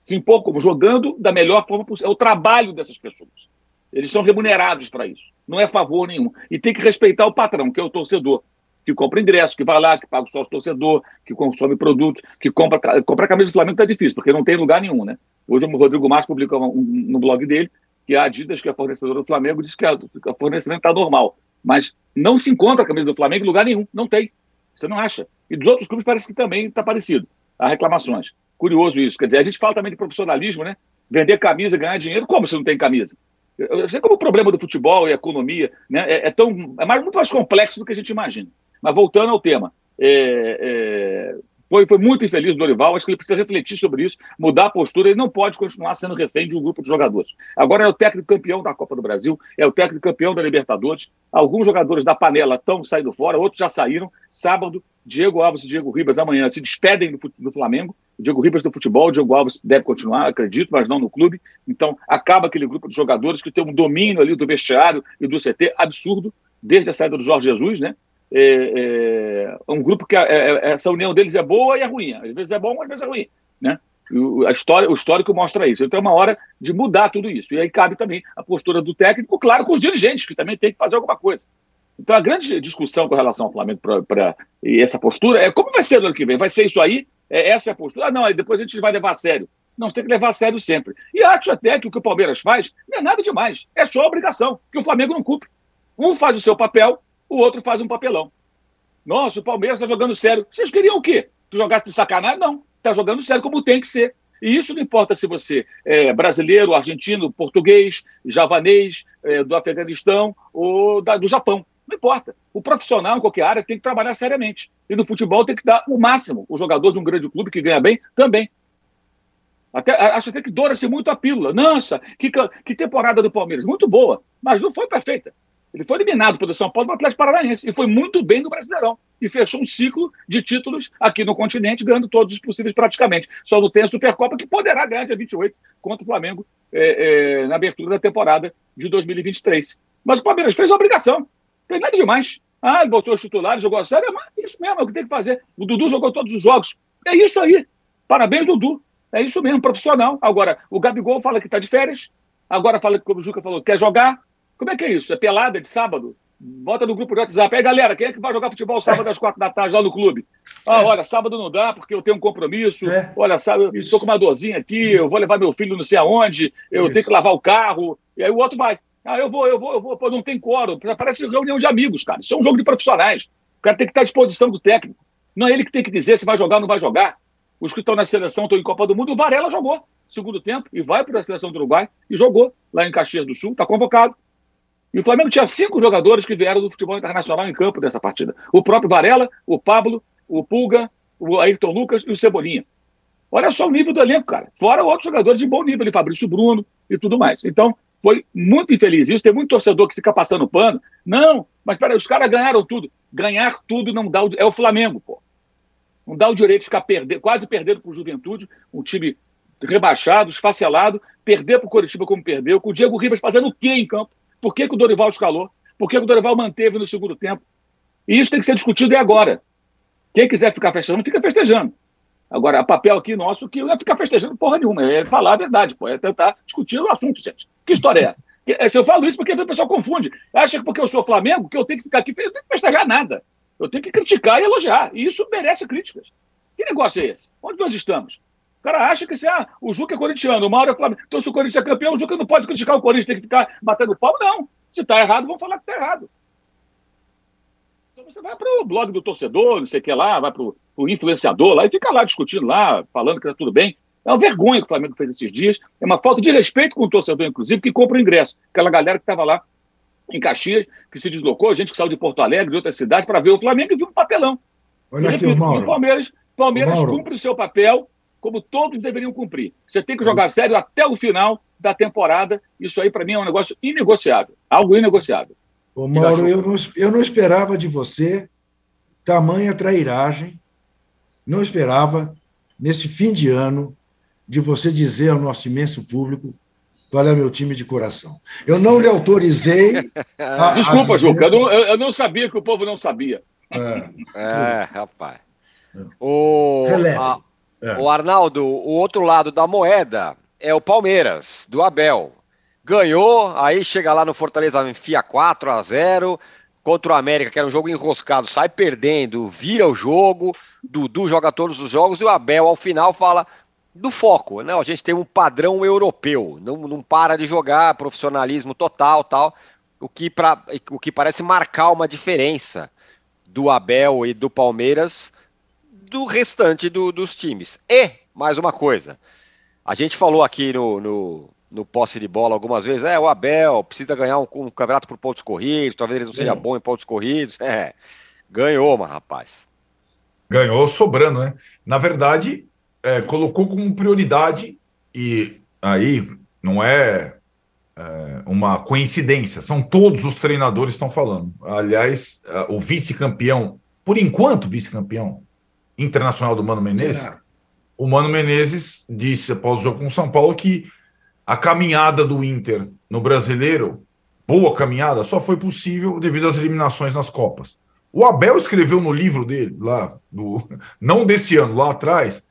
Se impor como? Jogando da melhor forma possível. É o trabalho dessas pessoas. Eles são remunerados para isso. Não é favor nenhum. E tem que respeitar o patrão, que é o torcedor que compra ingresso, que vai lá, que paga o sócio torcedor, que consome produto, que compra, compra a camisa do Flamengo está difícil, porque não tem lugar nenhum, né? Hoje o Rodrigo Marques publicou um, um, no blog dele que a Adidas, que é fornecedora do Flamengo, disse que a fornecimento está normal. Mas não se encontra a camisa do Flamengo em lugar nenhum, não tem. Você não acha. E dos outros clubes parece que também está parecido. Há reclamações. Curioso isso. Quer dizer, a gente fala também de profissionalismo, né? Vender camisa, ganhar dinheiro, como você não tem camisa? Eu sei como o problema do futebol e a economia né, é, é, tão, é mais, muito mais complexo do que a gente imagina. Mas voltando ao tema, é, é, foi, foi muito infeliz o Dorival, acho que ele precisa refletir sobre isso, mudar a postura, ele não pode continuar sendo refém de um grupo de jogadores. Agora é o técnico campeão da Copa do Brasil, é o técnico campeão da Libertadores, alguns jogadores da panela estão saindo fora, outros já saíram. Sábado, Diego Alves e Diego Ribas amanhã se despedem do, do Flamengo, Diego Ribas do futebol, Diego Alves deve continuar, acredito, mas não no clube. Então, acaba aquele grupo de jogadores que tem um domínio ali do vestiário e do CT absurdo, desde a saída do Jorge Jesus, né? É, é um grupo que é, é, essa união deles é boa e é ruim. Às vezes é bom, às vezes é ruim. Né? O, a história, o histórico mostra isso. Então é uma hora de mudar tudo isso. E aí cabe também a postura do técnico, claro, com os dirigentes, que também tem que fazer alguma coisa. Então a grande discussão com relação ao Flamengo para essa postura é como vai ser no ano que vem? Vai ser isso aí? É, essa é a postura? Ah, não, aí depois a gente vai levar a sério. Não, você tem que levar a sério sempre. E acho até que o que o Palmeiras faz não é nada demais. É só obrigação, que o Flamengo não cumpre. Um faz o seu papel, o outro faz um papelão. Nossa, o Palmeiras está jogando sério. Vocês queriam o quê? Que jogasse de sacanagem? Não. Está jogando sério como tem que ser. E isso não importa se você é brasileiro, argentino, português, javanês, é, do Afeganistão ou da, do Japão. Não importa. O profissional em qualquer área tem que trabalhar seriamente. E no futebol tem que dar o máximo. O jogador de um grande clube que ganha bem também. Até, acho até que doura-se muito a pílula. Nossa, que, que temporada do Palmeiras. Muito boa, mas não foi perfeita. Ele foi eliminado pelo São Paulo do Atlético Paranaense e foi muito bem no Brasileirão. E fechou um ciclo de títulos aqui no continente, ganhando todos os possíveis praticamente. Só não tem a Supercopa, que poderá ganhar dia 28 contra o Flamengo é, é, na abertura da temporada de 2023. Mas o Palmeiras fez a obrigação. Não tem nada demais. Ah, ele botou os titulares, jogou a sério. Mas é isso mesmo, é o que tem que fazer. O Dudu jogou todos os jogos. É isso aí. Parabéns, Dudu. É isso mesmo, profissional. Agora, o Gabigol fala que está de férias. Agora fala que, como o Juca falou, quer jogar. Como é que é isso? É pelada de sábado? Bota no grupo de WhatsApp. Aí, galera, quem é que vai jogar futebol sábado às quatro da tarde lá no clube? Ah, olha, sábado não dá porque eu tenho um compromisso. É. Olha, eu estou com uma dorzinha aqui, eu vou levar meu filho não sei aonde, eu isso. tenho que lavar o carro. E aí o outro vai. Ah, eu vou, eu vou, eu vou. Pô, não tem quórum. Parece reunião de amigos, cara. Isso é um jogo de profissionais. O cara tem que estar à disposição do técnico. Não é ele que tem que dizer se vai jogar ou não vai jogar. Os que estão na seleção estão em Copa do Mundo. O Varela jogou segundo tempo e vai para a seleção do Uruguai e jogou lá em Caxias do Sul, está convocado. E o Flamengo tinha cinco jogadores que vieram do futebol internacional em campo dessa partida. O próprio Varela, o Pablo, o Pulga, o Ayrton Lucas e o Cebolinha. Olha só o nível do elenco, cara. Fora outros jogadores de bom nível, Fabrício Bruno e tudo mais. Então, foi muito infeliz isso. Tem muito torcedor que fica passando pano. Não, mas peraí, os caras ganharam tudo. Ganhar tudo não dá o... É o Flamengo, pô. Não dá o direito de ficar perdendo, quase perdendo para o Juventude, um time rebaixado, esfacelado, perder para o Coritiba como perdeu, com o Diego Ribas fazendo o quê em campo? Por que, que o Dorival escalou? Por que, que o Dorival manteve no segundo tempo? E isso tem que ser discutido e agora. Quem quiser ficar festejando, fica festejando. Agora, papel aqui nosso que não é ficar festejando porra nenhuma, é falar a verdade, pô, é tentar discutir o assunto, gente. Que história é essa? É, se eu falo isso porque o pessoal confunde. Acha que porque eu sou Flamengo, que eu tenho que ficar aqui, eu tenho que festejar nada. Eu tenho que criticar e elogiar. E isso merece críticas. Que negócio é esse? Onde nós estamos? O cara acha que se, ah, o Juca é corintiano, o Mauro é Flamengo. Então, se o Corinthians é campeão, o Juca não pode criticar o Corinthians, tem que ficar batendo pau. Não. Se está errado, vamos falar que está errado. Então você vai para o blog do torcedor, não sei o que lá, vai para o influenciador lá e fica lá discutindo lá, falando que está tudo bem. É uma vergonha que o Flamengo fez esses dias. É uma falta de respeito com o torcedor, inclusive, que compra o ingresso. Aquela galera que estava lá em Caxias, que se deslocou, gente que saiu de Porto Alegre, de outras cidades, para ver o Flamengo e viu um papelão. Olha aqui, repito, o Palmeiras, Palmeiras cumpre o seu papel como todos deveriam cumprir. Você tem que jogar sério até o final da temporada. Isso aí, para mim, é um negócio inegociável. Algo inegociável. Ô, Mauro, eu não, eu não esperava de você tamanha trairagem. Não esperava, nesse fim de ano, de você dizer ao nosso imenso público qual é o meu time de coração. Eu não lhe autorizei. A, Desculpa, a dizer... Juca, eu não, eu não, sabia que o povo não sabia. É, é rapaz. O, a, é. O Arnaldo, o outro lado da moeda é o Palmeiras, do Abel. Ganhou, aí chega lá no Fortaleza, enfia 4 a 0 contra o América, que era um jogo enroscado, sai perdendo, vira o jogo, Dudu joga todos os jogos e o Abel ao final fala do foco, não, a gente tem um padrão europeu, não, não para de jogar, profissionalismo total, tal, o que, pra, o que parece marcar uma diferença do Abel e do Palmeiras do restante do, dos times. E, mais uma coisa, a gente falou aqui no, no, no posse de bola algumas vezes, é, o Abel precisa ganhar um, um campeonato por pontos corridos, talvez ele não seja é. bom em pontos corridos. É, ganhou, mas rapaz. Ganhou sobrando, né? Na verdade, é, colocou como prioridade, e aí não é, é, uma coincidência, são todos os treinadores estão falando. Aliás, o vice-campeão, por enquanto vice-campeão, internacional do Mano Menezes, o Mano Menezes disse após o jogo com o São Paulo que a caminhada do Inter no brasileiro, boa caminhada, só foi possível devido às eliminações nas Copas. O Abel escreveu no livro dele, lá, do, não desse ano, lá atrás,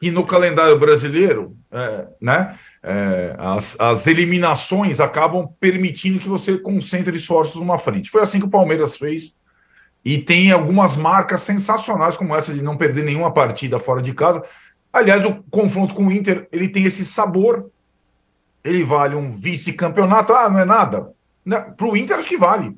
que no calendário brasileiro, é, né, é, as, as eliminações acabam permitindo que você concentre esforços numa frente. Foi assim que o Palmeiras fez e tem algumas marcas sensacionais, como essa de não perder nenhuma partida fora de casa. Aliás, o confronto com o Inter, ele tem esse sabor. Ele vale um vice-campeonato. Ah, não é nada. Para o Inter, acho que vale.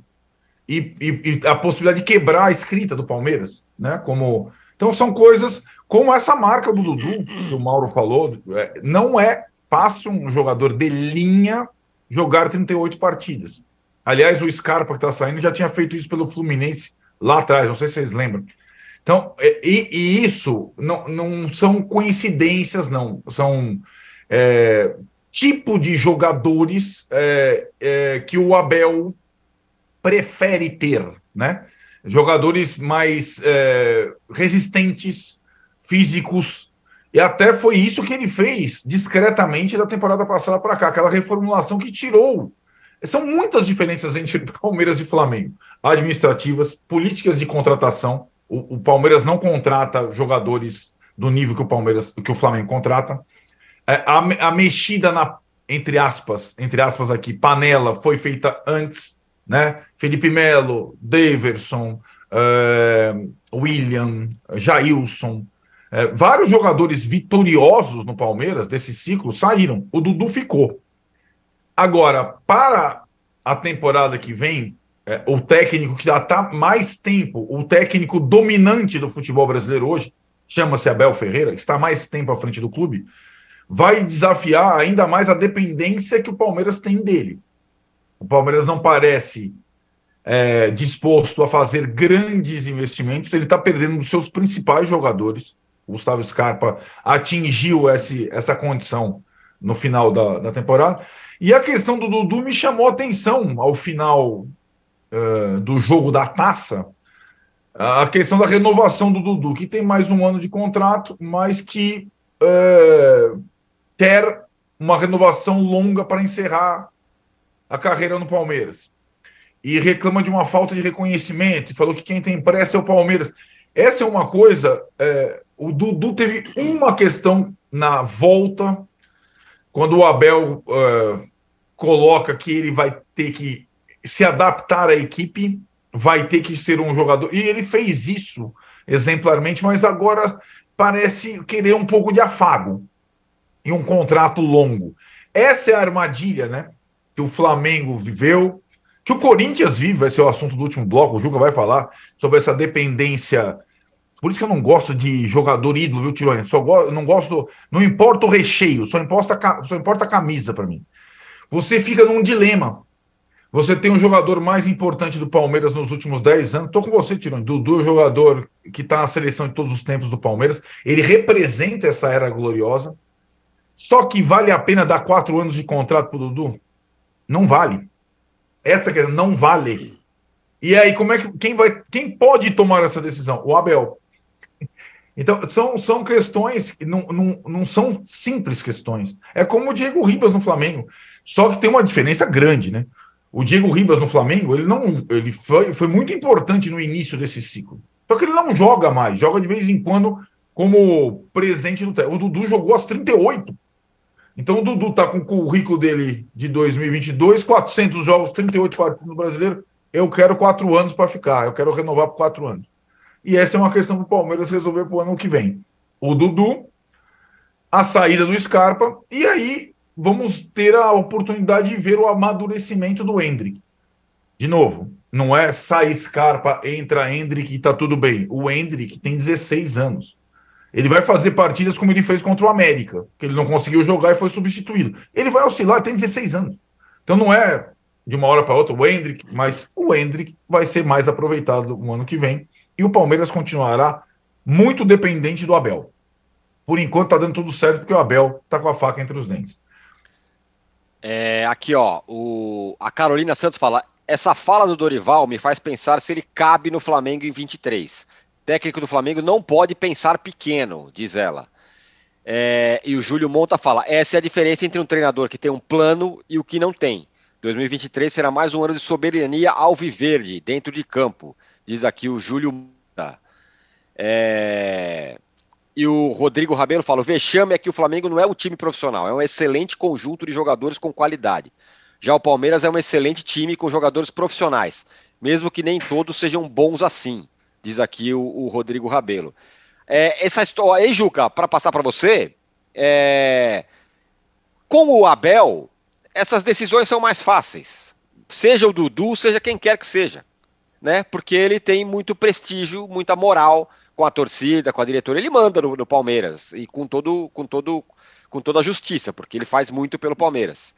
E, e, e, a possibilidade de quebrar a escrita do Palmeiras, né? Como então são coisas como essa marca do Dudu que o Mauro falou. É, não é fácil um jogador de linha jogar 38 partidas. Aliás, o Scarpa que está saindo já tinha feito isso pelo Fluminense lá atrás, não sei se vocês lembram. Então, e, e isso não, não são coincidências, não. São é, tipo de jogadores é, é, que o Abel prefere ter, né? Jogadores mais é, resistentes, físicos, e até foi isso que ele fez discretamente da temporada passada para cá, aquela reformulação que tirou. São muitas diferenças entre Palmeiras e Flamengo: administrativas, políticas de contratação. O, o Palmeiras não contrata jogadores do nível que o Palmeiras, que o Flamengo contrata. É, a, a mexida na entre aspas, entre aspas aqui, panela foi feita antes, né? Felipe Melo, Daverson, uh, William, Jailson, uh, vários jogadores vitoriosos no Palmeiras desse ciclo saíram. O Dudu ficou. Agora, para a temporada que vem, é, o técnico que já está mais tempo, o técnico dominante do futebol brasileiro hoje, chama-se Abel Ferreira, está mais tempo à frente do clube, vai desafiar ainda mais a dependência que o Palmeiras tem dele. O Palmeiras não parece é, disposto a fazer grandes investimentos, ele está perdendo os seus principais jogadores. O Gustavo Scarpa atingiu esse, essa condição no final da, da temporada. E a questão do Dudu me chamou a atenção ao final uh, do jogo da taça. A questão da renovação do Dudu, que tem mais um ano de contrato, mas que uh, quer uma renovação longa para encerrar a carreira no Palmeiras. E reclama de uma falta de reconhecimento, e falou que quem tem pressa é o Palmeiras. Essa é uma coisa. É, o Dudu teve uma questão na volta, quando o Abel é, coloca que ele vai ter que se adaptar à equipe, vai ter que ser um jogador. E ele fez isso exemplarmente, mas agora parece querer um pouco de afago e um contrato longo. Essa é a armadilha, né? Que o Flamengo viveu, que o Corinthians vive, vai ser o assunto do último bloco, o Juca vai falar sobre essa dependência. Por isso que eu não gosto de jogador ídolo, viu, Tironi? Só go... não gosto, não importa o recheio, só importa, só importa a camisa para mim. Você fica num dilema. Você tem um jogador mais importante do Palmeiras nos últimos 10 anos. Estou com você, Tironi. Dudu, jogador que está na seleção de todos os tempos do Palmeiras. Ele representa essa era gloriosa. Só que vale a pena dar quatro anos de contrato para Dudu? Não vale. Essa questão não vale. E aí, como é que quem vai, quem pode tomar essa decisão? O Abel. Então, são, são questões que não, não, não são simples questões. É como o Diego Ribas no Flamengo. Só que tem uma diferença grande, né? O Diego Ribas no Flamengo, ele não. Ele foi, foi muito importante no início desse ciclo. Só que ele não joga mais, joga de vez em quando como presidente do. O Dudu jogou às 38. Então o Dudu está com o currículo dele de 2022, 400 jogos, 38 partidas no brasileiro. Eu quero quatro anos para ficar, eu quero renovar por quatro anos. E essa é uma questão para o Palmeiras resolver para o ano que vem. O Dudu, a saída do Scarpa, e aí vamos ter a oportunidade de ver o amadurecimento do Hendrick. De novo, não é sai Scarpa, entra Hendrick e está tudo bem. O Hendrick tem 16 anos. Ele vai fazer partidas como ele fez contra o América, que ele não conseguiu jogar e foi substituído. Ele vai oscilar, tem 16 anos. Então não é de uma hora para outra o Hendrick, mas o Hendrick vai ser mais aproveitado no ano que vem. E o Palmeiras continuará muito dependente do Abel. Por enquanto está dando tudo certo, porque o Abel está com a faca entre os dentes. É, aqui, ó, o, a Carolina Santos fala: essa fala do Dorival me faz pensar se ele cabe no Flamengo em 23 técnico do Flamengo não pode pensar pequeno, diz ela. É, e o Júlio Monta fala: essa é a diferença entre um treinador que tem um plano e o que não tem. 2023 será mais um ano de soberania alviverde dentro de campo, diz aqui o Júlio. É... E o Rodrigo Rabelo fala: o vexame é que o Flamengo não é um time profissional, é um excelente conjunto de jogadores com qualidade. Já o Palmeiras é um excelente time com jogadores profissionais, mesmo que nem todos sejam bons assim diz aqui o, o Rodrigo Rabelo. É, essa história aí, Juca, para passar para você, é, com o Abel, essas decisões são mais fáceis. Seja o Dudu, seja quem quer que seja. Né? Porque ele tem muito prestígio, muita moral com a torcida, com a diretoria. Ele manda no, no Palmeiras e com todo, com todo, com toda a justiça, porque ele faz muito pelo Palmeiras.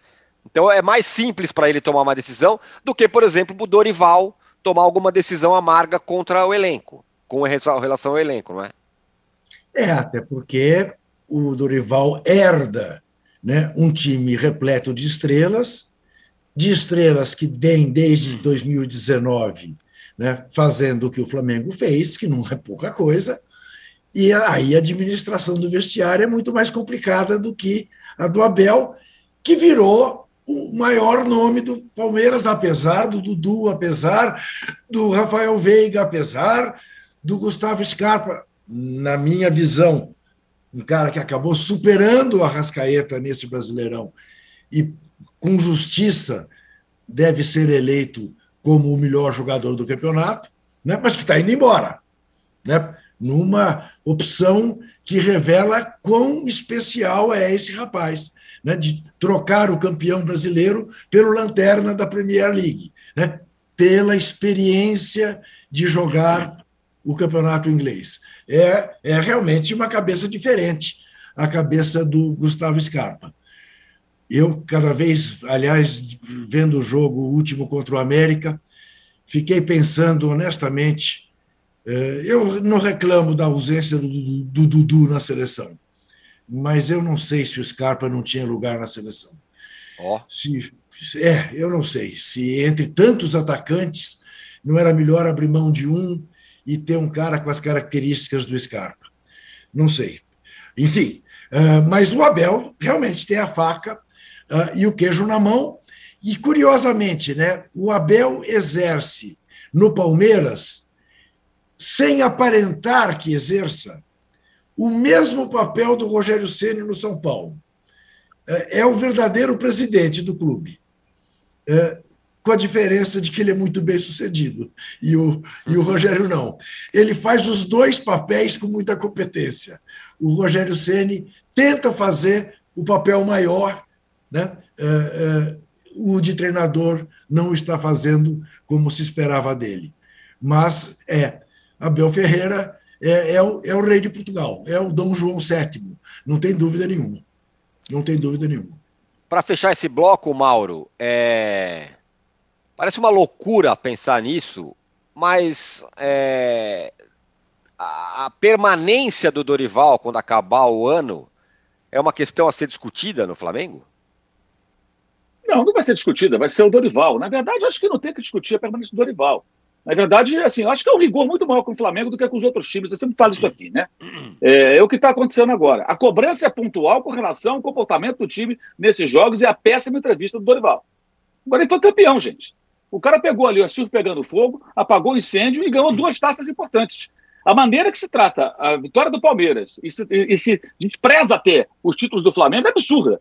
Então é mais simples para ele tomar uma decisão do que, por exemplo, o Dorival tomar alguma decisão amarga contra o elenco, com relação ao elenco, não é? É, até porque o Dorival herda né, um time repleto de estrelas de estrelas que vem desde 2019, né, fazendo o que o Flamengo fez, que não é pouca coisa, e aí a administração do vestiário é muito mais complicada do que a do Abel, que virou o maior nome do Palmeiras, apesar do Dudu, apesar do Rafael Veiga, apesar do Gustavo Scarpa, na minha visão, um cara que acabou superando o Arrascaeta nesse Brasileirão e com justiça deve ser eleito como o melhor jogador do campeonato, né? mas que está indo embora, né? numa opção que revela quão especial é esse rapaz né, de trocar o campeão brasileiro pelo lanterna da Premier League, né, pela experiência de jogar o campeonato inglês. É, é realmente uma cabeça diferente, a cabeça do Gustavo Scarpa. Eu, cada vez, aliás, vendo o jogo último contra o América, fiquei pensando honestamente. Eh, eu não reclamo da ausência do Dudu na seleção mas eu não sei se o Scarpa não tinha lugar na seleção. Oh. Se, é, eu não sei. Se entre tantos atacantes não era melhor abrir mão de um e ter um cara com as características do Scarpa. Não sei. Enfim, uh, mas o Abel realmente tem a faca uh, e o queijo na mão. E, curiosamente, né, o Abel exerce no Palmeiras sem aparentar que exerça o mesmo papel do Rogério Ceni no São Paulo. É, é o verdadeiro presidente do clube. É, com a diferença de que ele é muito bem sucedido e o, e o Rogério não. Ele faz os dois papéis com muita competência. O Rogério Ceni tenta fazer o papel maior, né? É, é, o de treinador não está fazendo como se esperava dele. Mas é, Abel Ferreira é, é, o, é o rei de Portugal, é o Dom João VII, não tem dúvida nenhuma. Não tem dúvida nenhuma. Para fechar esse bloco, Mauro, é... parece uma loucura pensar nisso, mas é... a permanência do Dorival quando acabar o ano é uma questão a ser discutida no Flamengo? Não, não vai ser discutida, vai ser o Dorival. Na verdade, acho que não tem que discutir a permanência do Dorival. Na verdade, assim, acho que é um rigor muito maior com o Flamengo do que com os outros times. Eu sempre falo isso aqui, né? É, é o que está acontecendo agora. A cobrança é pontual com relação ao comportamento do time nesses jogos e a péssima entrevista do Dorival. Agora ele foi campeão, gente. O cara pegou ali o Assur pegando fogo, apagou o incêndio e ganhou duas taças importantes. A maneira que se trata a vitória do Palmeiras e se, e se despreza até os títulos do Flamengo é absurda.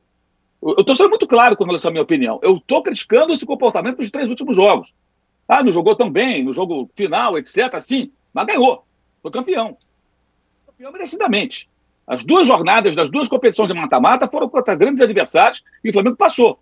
Eu estou sendo muito claro com relação à minha opinião. Eu estou criticando esse comportamento dos três últimos jogos. Ah, não jogou tão bem no jogo final, etc. Sim, mas ganhou. Foi campeão. Campeão merecidamente. As duas jornadas das duas competições de mata-mata foram contra grandes adversários e o Flamengo passou.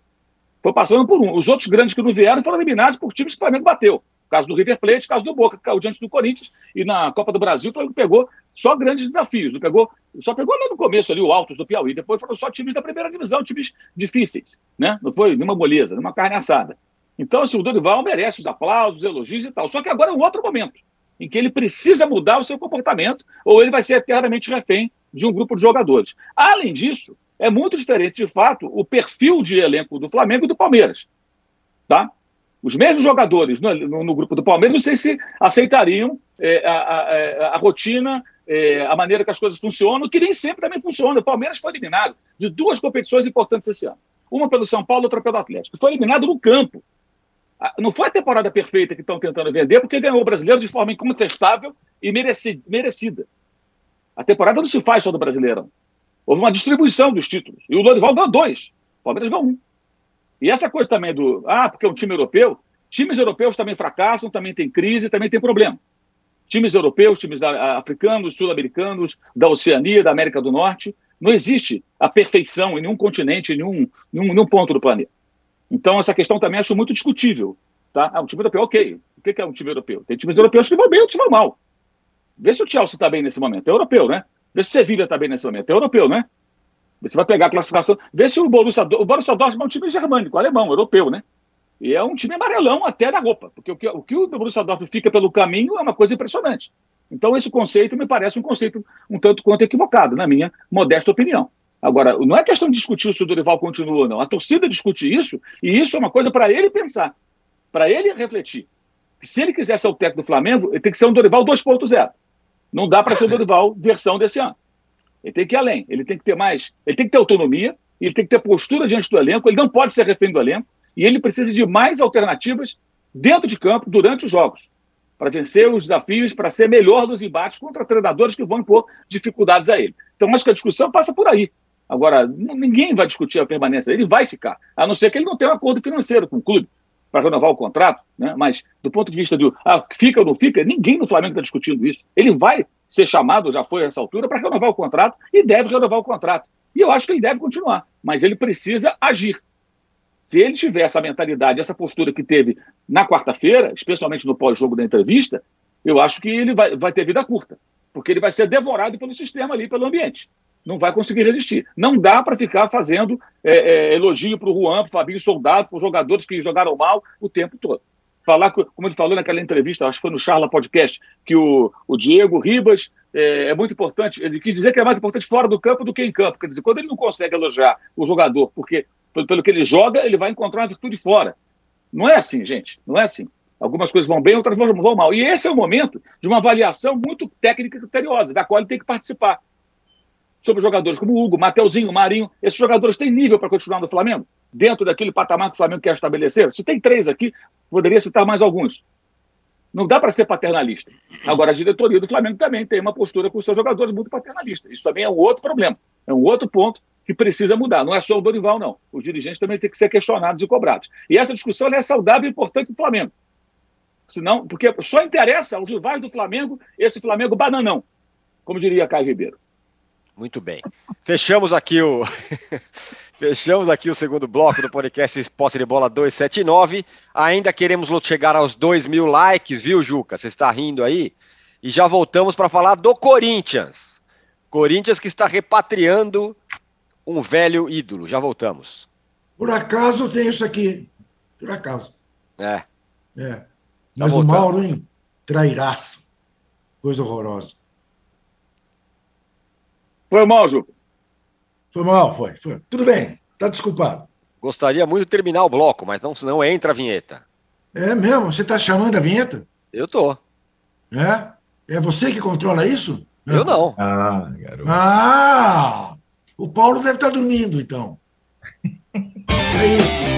Foi passando por um. Os outros grandes que não vieram foram eliminados por times que o Flamengo bateu. Caso do River Plate, caso do Boca, que caiu diante do Corinthians. E na Copa do Brasil, o Flamengo pegou só grandes desafios. Não pegou, só pegou lá no começo ali o Altos do Piauí. Depois foram só times da primeira divisão, times difíceis. Né? Não foi nenhuma moleza, nenhuma carne assada. Então, assim, o Dorival merece os aplausos, os elogios e tal. Só que agora é um outro momento em que ele precisa mudar o seu comportamento ou ele vai ser eternamente refém de um grupo de jogadores. Além disso, é muito diferente, de fato, o perfil de elenco do Flamengo e do Palmeiras. Tá? Os mesmos jogadores no, no, no grupo do Palmeiras, não sei se aceitariam é, a, a, é, a, rotina, é, a maneira que as coisas funcionam, que nem sempre também funciona. O Palmeiras foi eliminado de duas competições importantes esse ano. Uma pelo São Paulo, outra pelo Atlético. Foi eliminado no campo. Não foi a temporada perfeita que estão tentando vender, porque ganhou o brasileiro de forma incontestável e merecida. A temporada não se faz só do Brasileirão. Houve uma distribuição dos títulos. E o Lorival ganhou dois. O Palmeiras ganhou um. E essa coisa também do. Ah, porque é um time europeu. Times europeus também fracassam, também tem crise, também tem problema. Times europeus, times africanos, sul-americanos, da Oceania, da América do Norte. Não existe a perfeição em nenhum continente, em nenhum, nenhum, nenhum ponto do planeta. Então, essa questão também acho muito discutível. Tá? Ah, um time europeu, ok. O que é um time europeu? Tem times europeus que vão bem, outros vão mal. Vê se o Chelsea está bem nesse momento. É europeu, né? Vê se o Sevilla está bem nesse momento. É europeu, né? Você vai pegar a classificação. Vê se o Borussia, o Borussia Dortmund é um time germânico, alemão, europeu, né? E é um time amarelão até da roupa. Porque o que o, que o Borussia Dortmund fica pelo caminho é uma coisa impressionante. Então, esse conceito me parece um conceito um tanto quanto equivocado, na minha modesta opinião. Agora, não é questão de discutir se o Dorival continua ou não. A torcida discute isso, e isso é uma coisa para ele pensar, para ele refletir. Se ele quiser ser o técnico do Flamengo, ele tem que ser um Dorival 2.0. Não dá para ser o Dorival versão desse ano. Ele tem que ir além, ele tem que ter mais, ele tem que ter autonomia, ele tem que ter postura diante do elenco, ele não pode ser refém do elenco, e ele precisa de mais alternativas dentro de campo durante os jogos, para vencer os desafios, para ser melhor nos embates contra treinadores que vão impor dificuldades a ele. Então, acho que a discussão passa por aí. Agora, ninguém vai discutir a permanência dele, ele vai ficar, a não ser que ele não tenha um acordo financeiro com o clube para renovar o contrato, né? mas do ponto de vista do ah, fica ou não fica, ninguém no Flamengo está discutindo isso. Ele vai ser chamado, já foi a essa altura, para renovar o contrato e deve renovar o contrato. E eu acho que ele deve continuar, mas ele precisa agir. Se ele tiver essa mentalidade, essa postura que teve na quarta-feira, especialmente no pós-jogo da entrevista, eu acho que ele vai, vai ter vida curta, porque ele vai ser devorado pelo sistema ali, pelo ambiente não vai conseguir resistir. Não dá para ficar fazendo é, é, elogio para o Juan, para o Fabinho Soldado, para os jogadores que jogaram mal o tempo todo. Falar, como ele falou naquela entrevista, acho que foi no Charla Podcast, que o, o Diego Ribas é, é, muito importante. Ele quis dizer que é mais importante fora do campo do que em campo. Quer dizer, quando ele não consegue elogiar o jogador, porque pelo, pelo que ele joga, ele vai encontrar uma virtude fora. Não é assim, gente. Não é assim. Algumas coisas vão bem, outras vão mal. E esse é o momento de uma avaliação muito técnica e criteriosa, da qual ele tem que participar sobre jogadores como Hugo, Mateuzinho, Marinho. Esses jogadores têm nível para continuar no Flamengo? Dentro daquele patamar que o Flamengo quer estabelecer? Se tem três aqui, poderia citar mais alguns. Não dá para ser paternalista. Agora, a diretoria do Flamengo também tem uma postura com seus jogadores muito paternalista. Isso também é um outro problema. É um outro ponto que precisa mudar. Não é só o Dorival, não. Os dirigentes também têm que ser questionados e cobrados. E essa discussão é saudável e importante para o Flamengo. Senão, porque só interessa aos rivais do Flamengo esse Flamengo bananão, como diria Caio Ribeiro. Muito bem. Fechamos aqui o Fechamos aqui o segundo bloco do podcast Posse de Bola 279. Ainda queremos chegar aos 2 mil likes, viu, Juca? Você está rindo aí? E já voltamos para falar do Corinthians. Corinthians que está repatriando um velho ídolo. Já voltamos. Por acaso tem isso aqui. Por acaso. É. É. Mas o Mauro, hein? Trairaço. Coisa horrorosa. Foi mal, Ju. Foi mal, foi, foi. Tudo bem, tá desculpado. Gostaria muito de terminar o bloco, mas não, não entra a vinheta. É mesmo? Você tá chamando a vinheta? Eu tô. É? É você que controla isso? Eu não. Ah, garoto. Ah! O Paulo deve estar tá dormindo, então. é isso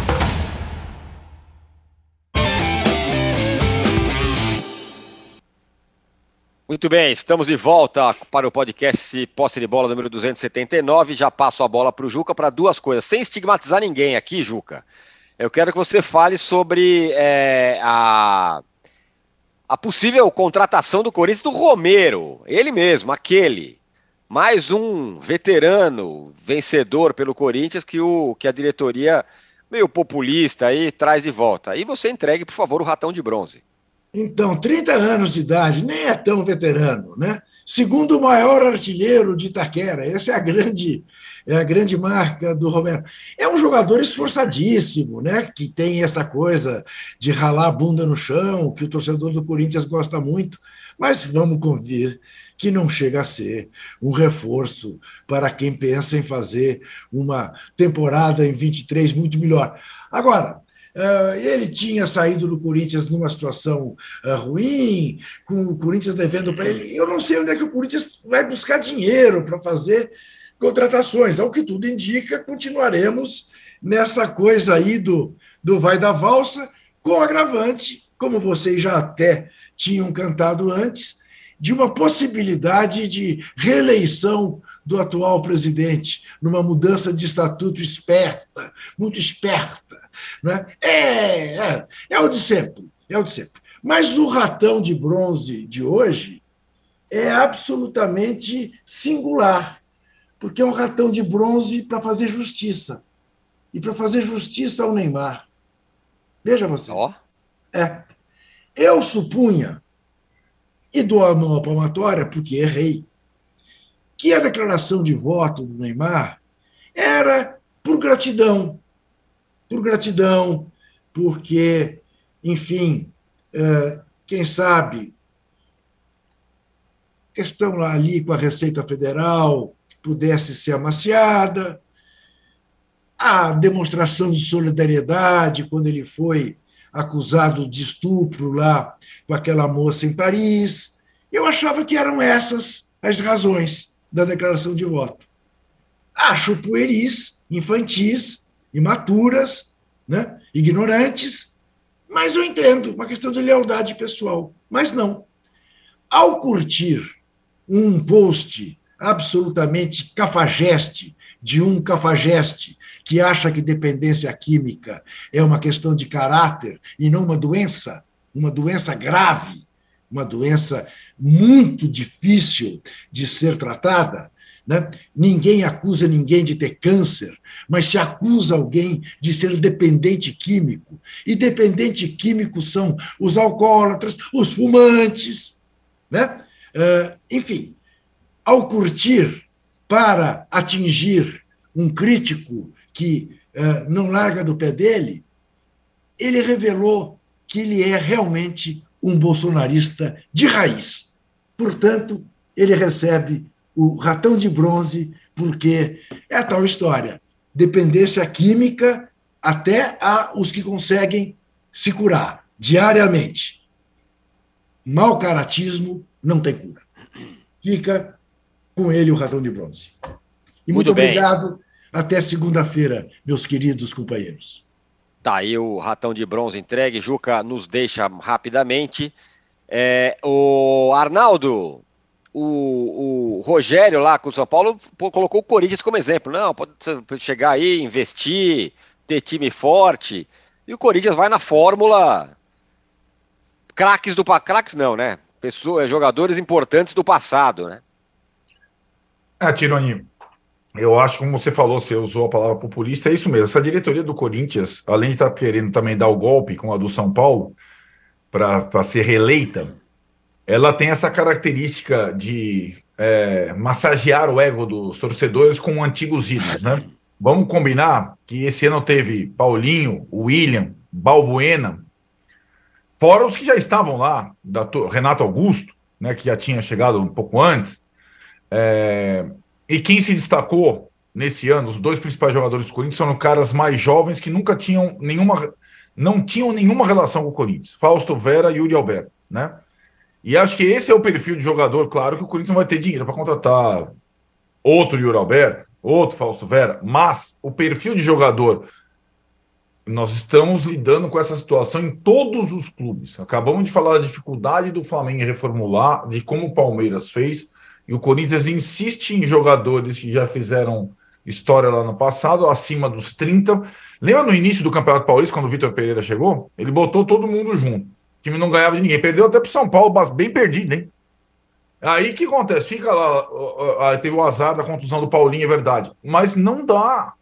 Muito bem, estamos de volta para o podcast Posse de Bola número 279. Já passo a bola para o Juca para duas coisas, sem estigmatizar ninguém aqui, Juca. Eu quero que você fale sobre é, a, a possível contratação do Corinthians do Romero, ele mesmo, aquele. Mais um veterano vencedor pelo Corinthians que, o, que a diretoria, meio populista, aí traz de volta. E você entregue, por favor, o ratão de bronze. Então, 30 anos de idade, nem é tão veterano, né? Segundo maior artilheiro de Itaquera, essa é a grande é a grande marca do Romero. É um jogador esforçadíssimo, né? Que tem essa coisa de ralar a bunda no chão, que o torcedor do Corinthians gosta muito, mas vamos convir que não chega a ser um reforço para quem pensa em fazer uma temporada em 23 muito melhor. Agora, ele tinha saído do Corinthians numa situação uh, ruim, com o Corinthians devendo para ele. Eu não sei onde é que o Corinthians vai buscar dinheiro para fazer contratações. Ao que tudo indica, continuaremos nessa coisa aí do, do vai da valsa, com agravante, como vocês já até tinham cantado antes, de uma possibilidade de reeleição do atual presidente, numa mudança de estatuto esperta, muito esperta. Né? É, é, é o de sempre, é o de sempre. Mas o ratão de bronze de hoje é absolutamente singular, porque é um ratão de bronze para fazer justiça. E para fazer justiça ao Neymar. Veja você. Ó. É. Eu supunha, e dou a mão à palmatória porque errei, que a declaração de voto do Neymar era por gratidão. Por gratidão, porque, enfim, é, quem sabe, questão lá ali com a Receita Federal pudesse ser amaciada, a demonstração de solidariedade quando ele foi acusado de estupro lá com aquela moça em Paris. Eu achava que eram essas as razões da declaração de voto. Acho pueris, infantis, imaturas, né? ignorantes, mas eu entendo, uma questão de lealdade pessoal. Mas não. Ao curtir um post absolutamente cafajeste de um cafajeste que acha que dependência química é uma questão de caráter e não uma doença, uma doença grave, uma doença muito difícil de ser tratada. Né? Ninguém acusa ninguém de ter câncer, mas se acusa alguém de ser dependente químico. E dependente químico são os alcoólatras, os fumantes. Né? Uh, enfim, ao curtir para atingir um crítico que uh, não larga do pé dele, ele revelou que ele é realmente um bolsonarista de raiz. Portanto, ele recebe o ratão de bronze, porque é a tal história: dependência química até a os que conseguem se curar diariamente. Mal caratismo não tem cura. Fica com ele o ratão de bronze. E muito, muito obrigado. Até segunda-feira, meus queridos companheiros. Tá aí o ratão de bronze entregue. Juca nos deixa rapidamente. É, o Arnaldo, o, o, Rogério lá com o São Paulo pô, colocou o Corinthians como exemplo. Não, pode chegar aí, investir, ter time forte. E o Corinthians vai na fórmula. Craques do craques não, né? Pessoas, jogadores importantes do passado, né? Ah, Tironi, eu acho, como você falou, você usou a palavra populista, é isso mesmo. Essa diretoria do Corinthians, além de estar tá querendo também dar o golpe com a do São Paulo, para ser reeleita, ela tem essa característica de é, massagear o ego dos torcedores com antigos ídolos, né? Vamos combinar que esse ano teve Paulinho, William, Balbuena, fora os que já estavam lá, da, Renato Augusto, né, que já tinha chegado um pouco antes, é, e quem se destacou nesse ano, os dois principais jogadores do Corinthians são caras mais jovens que nunca tinham nenhuma, não tinham nenhuma relação com o Corinthians. Fausto Vera e Yuri Alberto, né? E acho que esse é o perfil de jogador, claro que o Corinthians não vai ter dinheiro para contratar outro Yuri Alberto, outro Fausto Vera, mas o perfil de jogador nós estamos lidando com essa situação em todos os clubes. Acabamos de falar da dificuldade do Flamengo em reformular, de como o Palmeiras fez. E o Corinthians insiste em jogadores que já fizeram história lá no passado, acima dos 30. Lembra no início do Campeonato Paulista, quando o Vitor Pereira chegou? Ele botou todo mundo junto. O time não ganhava de ninguém. Perdeu até para São Paulo, bem perdido, hein? Aí que acontece? Fica lá, teve o azar da contusão do Paulinho, é verdade. Mas não dá.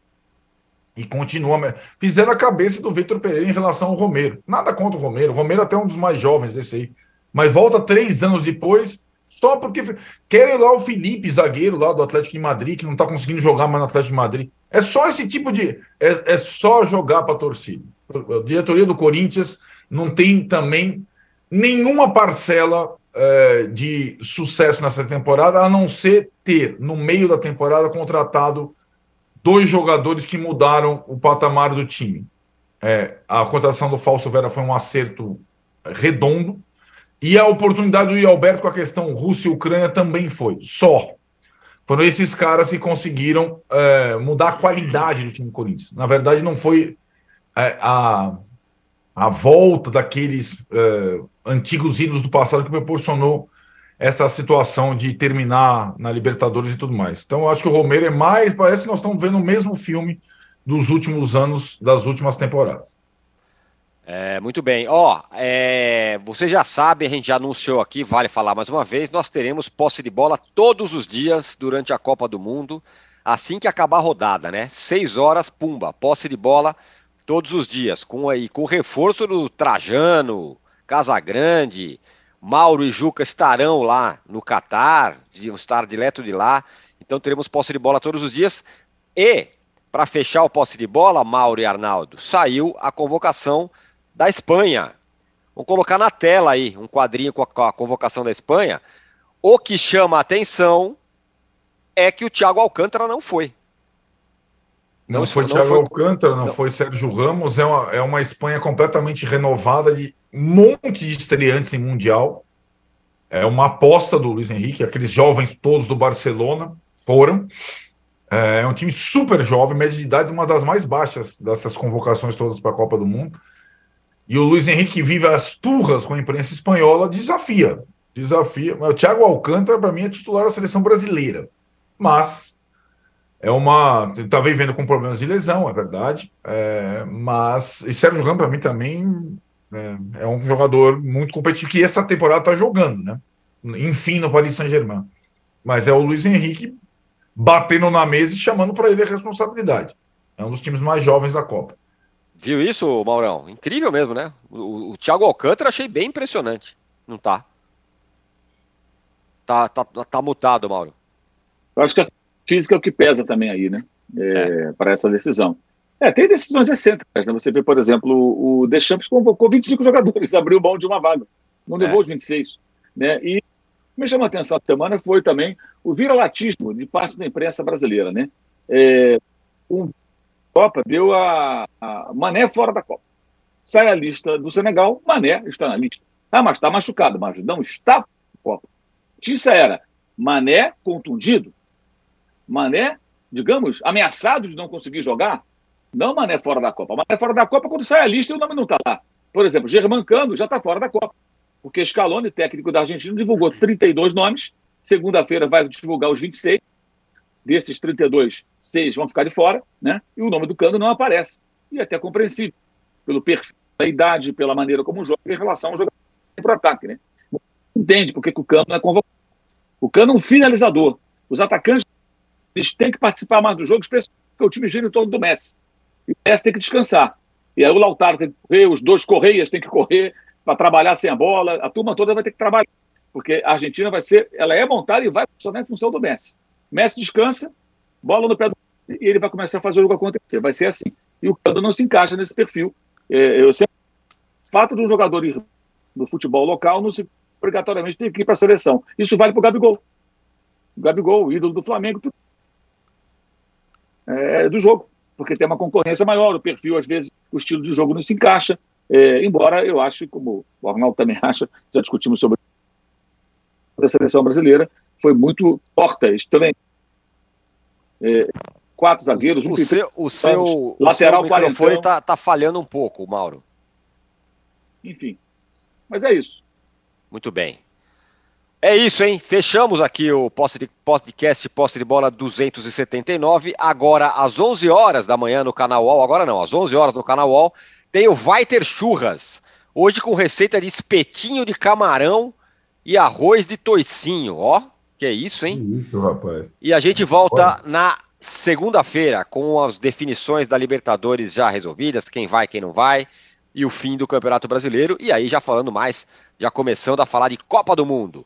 E continua. Fizeram a cabeça do Vitor Pereira em relação ao Romero. Nada contra o Romero. O Romero é até um dos mais jovens desse aí. Mas volta três anos depois só porque querem lá o Felipe, zagueiro lá do Atlético de Madrid, que não está conseguindo jogar mais no Atlético de Madrid. É só esse tipo de. É, é só jogar para a torcida. A diretoria do Corinthians não tem também nenhuma parcela é, de sucesso nessa temporada, a não ser ter, no meio da temporada, contratado dois jogadores que mudaram o patamar do time. É, a contratação do Falso Vera foi um acerto redondo e a oportunidade do Yuri Alberto com a questão Rússia e Ucrânia também foi. Só. Foram esses caras que conseguiram é, mudar a qualidade do time do Corinthians. Na verdade, não foi é, a, a volta daqueles uh, antigos ídolos do passado que proporcionou essa situação de terminar na Libertadores e tudo mais. Então, eu acho que o Romero é mais. Parece que nós estamos vendo o mesmo filme dos últimos anos, das últimas temporadas. É, muito bem. Ó, é, você já sabe, a gente já anunciou aqui, vale falar mais uma vez, nós teremos posse de bola todos os dias durante a Copa do Mundo, assim que acabar a rodada, né? Seis horas, pumba, posse de bola todos os dias, com aí com reforço do Trajano, Casagrande, Mauro e Juca estarão lá no Catar, deviam estar direto de lá. Então teremos posse de bola todos os dias. E, para fechar o posse de bola, Mauro e Arnaldo, saiu a convocação da Espanha. Vamos colocar na tela aí um quadrinho com a, com a convocação da Espanha. O que chama a atenção é que o Thiago Alcântara não foi. Não, não foi não Thiago foi... Alcântara, não, não, foi Sérgio Ramos, é uma, é uma Espanha completamente renovada de um monte de estreantes em Mundial. É uma aposta do Luiz Henrique, aqueles jovens todos do Barcelona foram. É, é um time super jovem, média de idade uma das mais baixas dessas convocações todas para a Copa do Mundo. E o Luiz Henrique vive as turras com a imprensa espanhola, desafia. Desafia. O Thiago Alcântara, para mim, é titular da seleção brasileira. Mas é uma. Está vivendo com problemas de lesão, é verdade. É, mas. E Sérgio Ramos, para mim, também é, é, um jogador muito competitivo que essa temporada está jogando, né? Enfim, no Paris Saint-Germain. Mas é o Luiz Henrique batendo na mesa e chamando para ele a responsabilidade. É um dos times mais jovens da Copa. Viu isso, Maurão? Incrível mesmo, né? O, o Thiago Alcântara achei bem impressionante. Não tá? Tá, tá, tá mutado, Mauro. Eu acho que física é o que pesa também aí, né? É, é. Para essa decisão. É, tem decisões excêntricas, né? Você vê, por exemplo, o Deschamps convocou 25 jogadores, abriu mão de uma vaga, não levou é. os 26. Né? E me chamou a atenção essa semana foi também o viralatismo de parte da imprensa brasileira, né? É, um Copa deu a, a, Mané fora da Copa. Sai a lista do Senegal, Mané está na lista. Ah, mas está machucado, mas não está na Copa. Notícia era Mané contundido, Mané, digamos, ameaçado de não conseguir jogar, não Mané fora da Copa. Mané fora da Copa quando sai a lista e o nome não está lá. Por exemplo, Germancano já está fora da Copa. Porque Scaloni, técnico da Argentina, divulgou 32 nomes. Segunda-feira vai divulgar os 26. Desses 32, seis vão ficar de fora, né? E o nome do Cano não aparece. E é até compreensível, pelo perfil da idade, pela maneira como joga em relação ao jogador para ataque, né? Entende por que o Cano não é convocado. O Cano é um finalizador. Os atacantes eles têm que participar mais do jogo, especialmente porque o time gira em torno do Messi. E o Messi tem que descansar. E aí o Lautaro tem que correr, os dois Correias têm que correr para trabalhar sem a bola, a turma toda vai ter que trabalhar. Porque a Argentina vai ser, ela é montada e vai funcionar em função do Messi. Messi descansa, bola no pé do e ele vai começar a fazer o jogo acontecer. Vai ser assim. E o Cano não se encaixa nesse perfil. É, eu sempre... O fato de um jogador ir no futebol local não se obrigatoriamente tem que ir para a seleção. Isso vale para o Gabigol. O Gabigol, ídolo do Flamengo, é, do jogo, porque tem uma concorrência maior, o perfil, às vezes, o estilo de jogo não se encaixa. É, embora eu ache, como o Arnaldo também acha, já discutimos sobre a seleção brasileira, foi muito torta, também. É, quatro zagueiros, o, um seu, o seu, lateral o seu microfone está tá falhando um pouco, Mauro. Enfim, mas é isso. Muito bem. É isso, hein? Fechamos aqui o podcast Posse de Bola 279. Agora, às 11 horas da manhã no canal UOL, agora não, às 11 horas no canal UOL, tem o Vai Ter Churras. Hoje com receita de espetinho de camarão e arroz de toicinho. Ó, que é isso, hein? Que isso, rapaz. E a gente volta na segunda-feira com as definições da Libertadores já resolvidas, quem vai, quem não vai, e o fim do Campeonato Brasileiro. E aí já falando mais, já começando a falar de Copa do Mundo.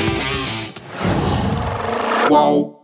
Qual?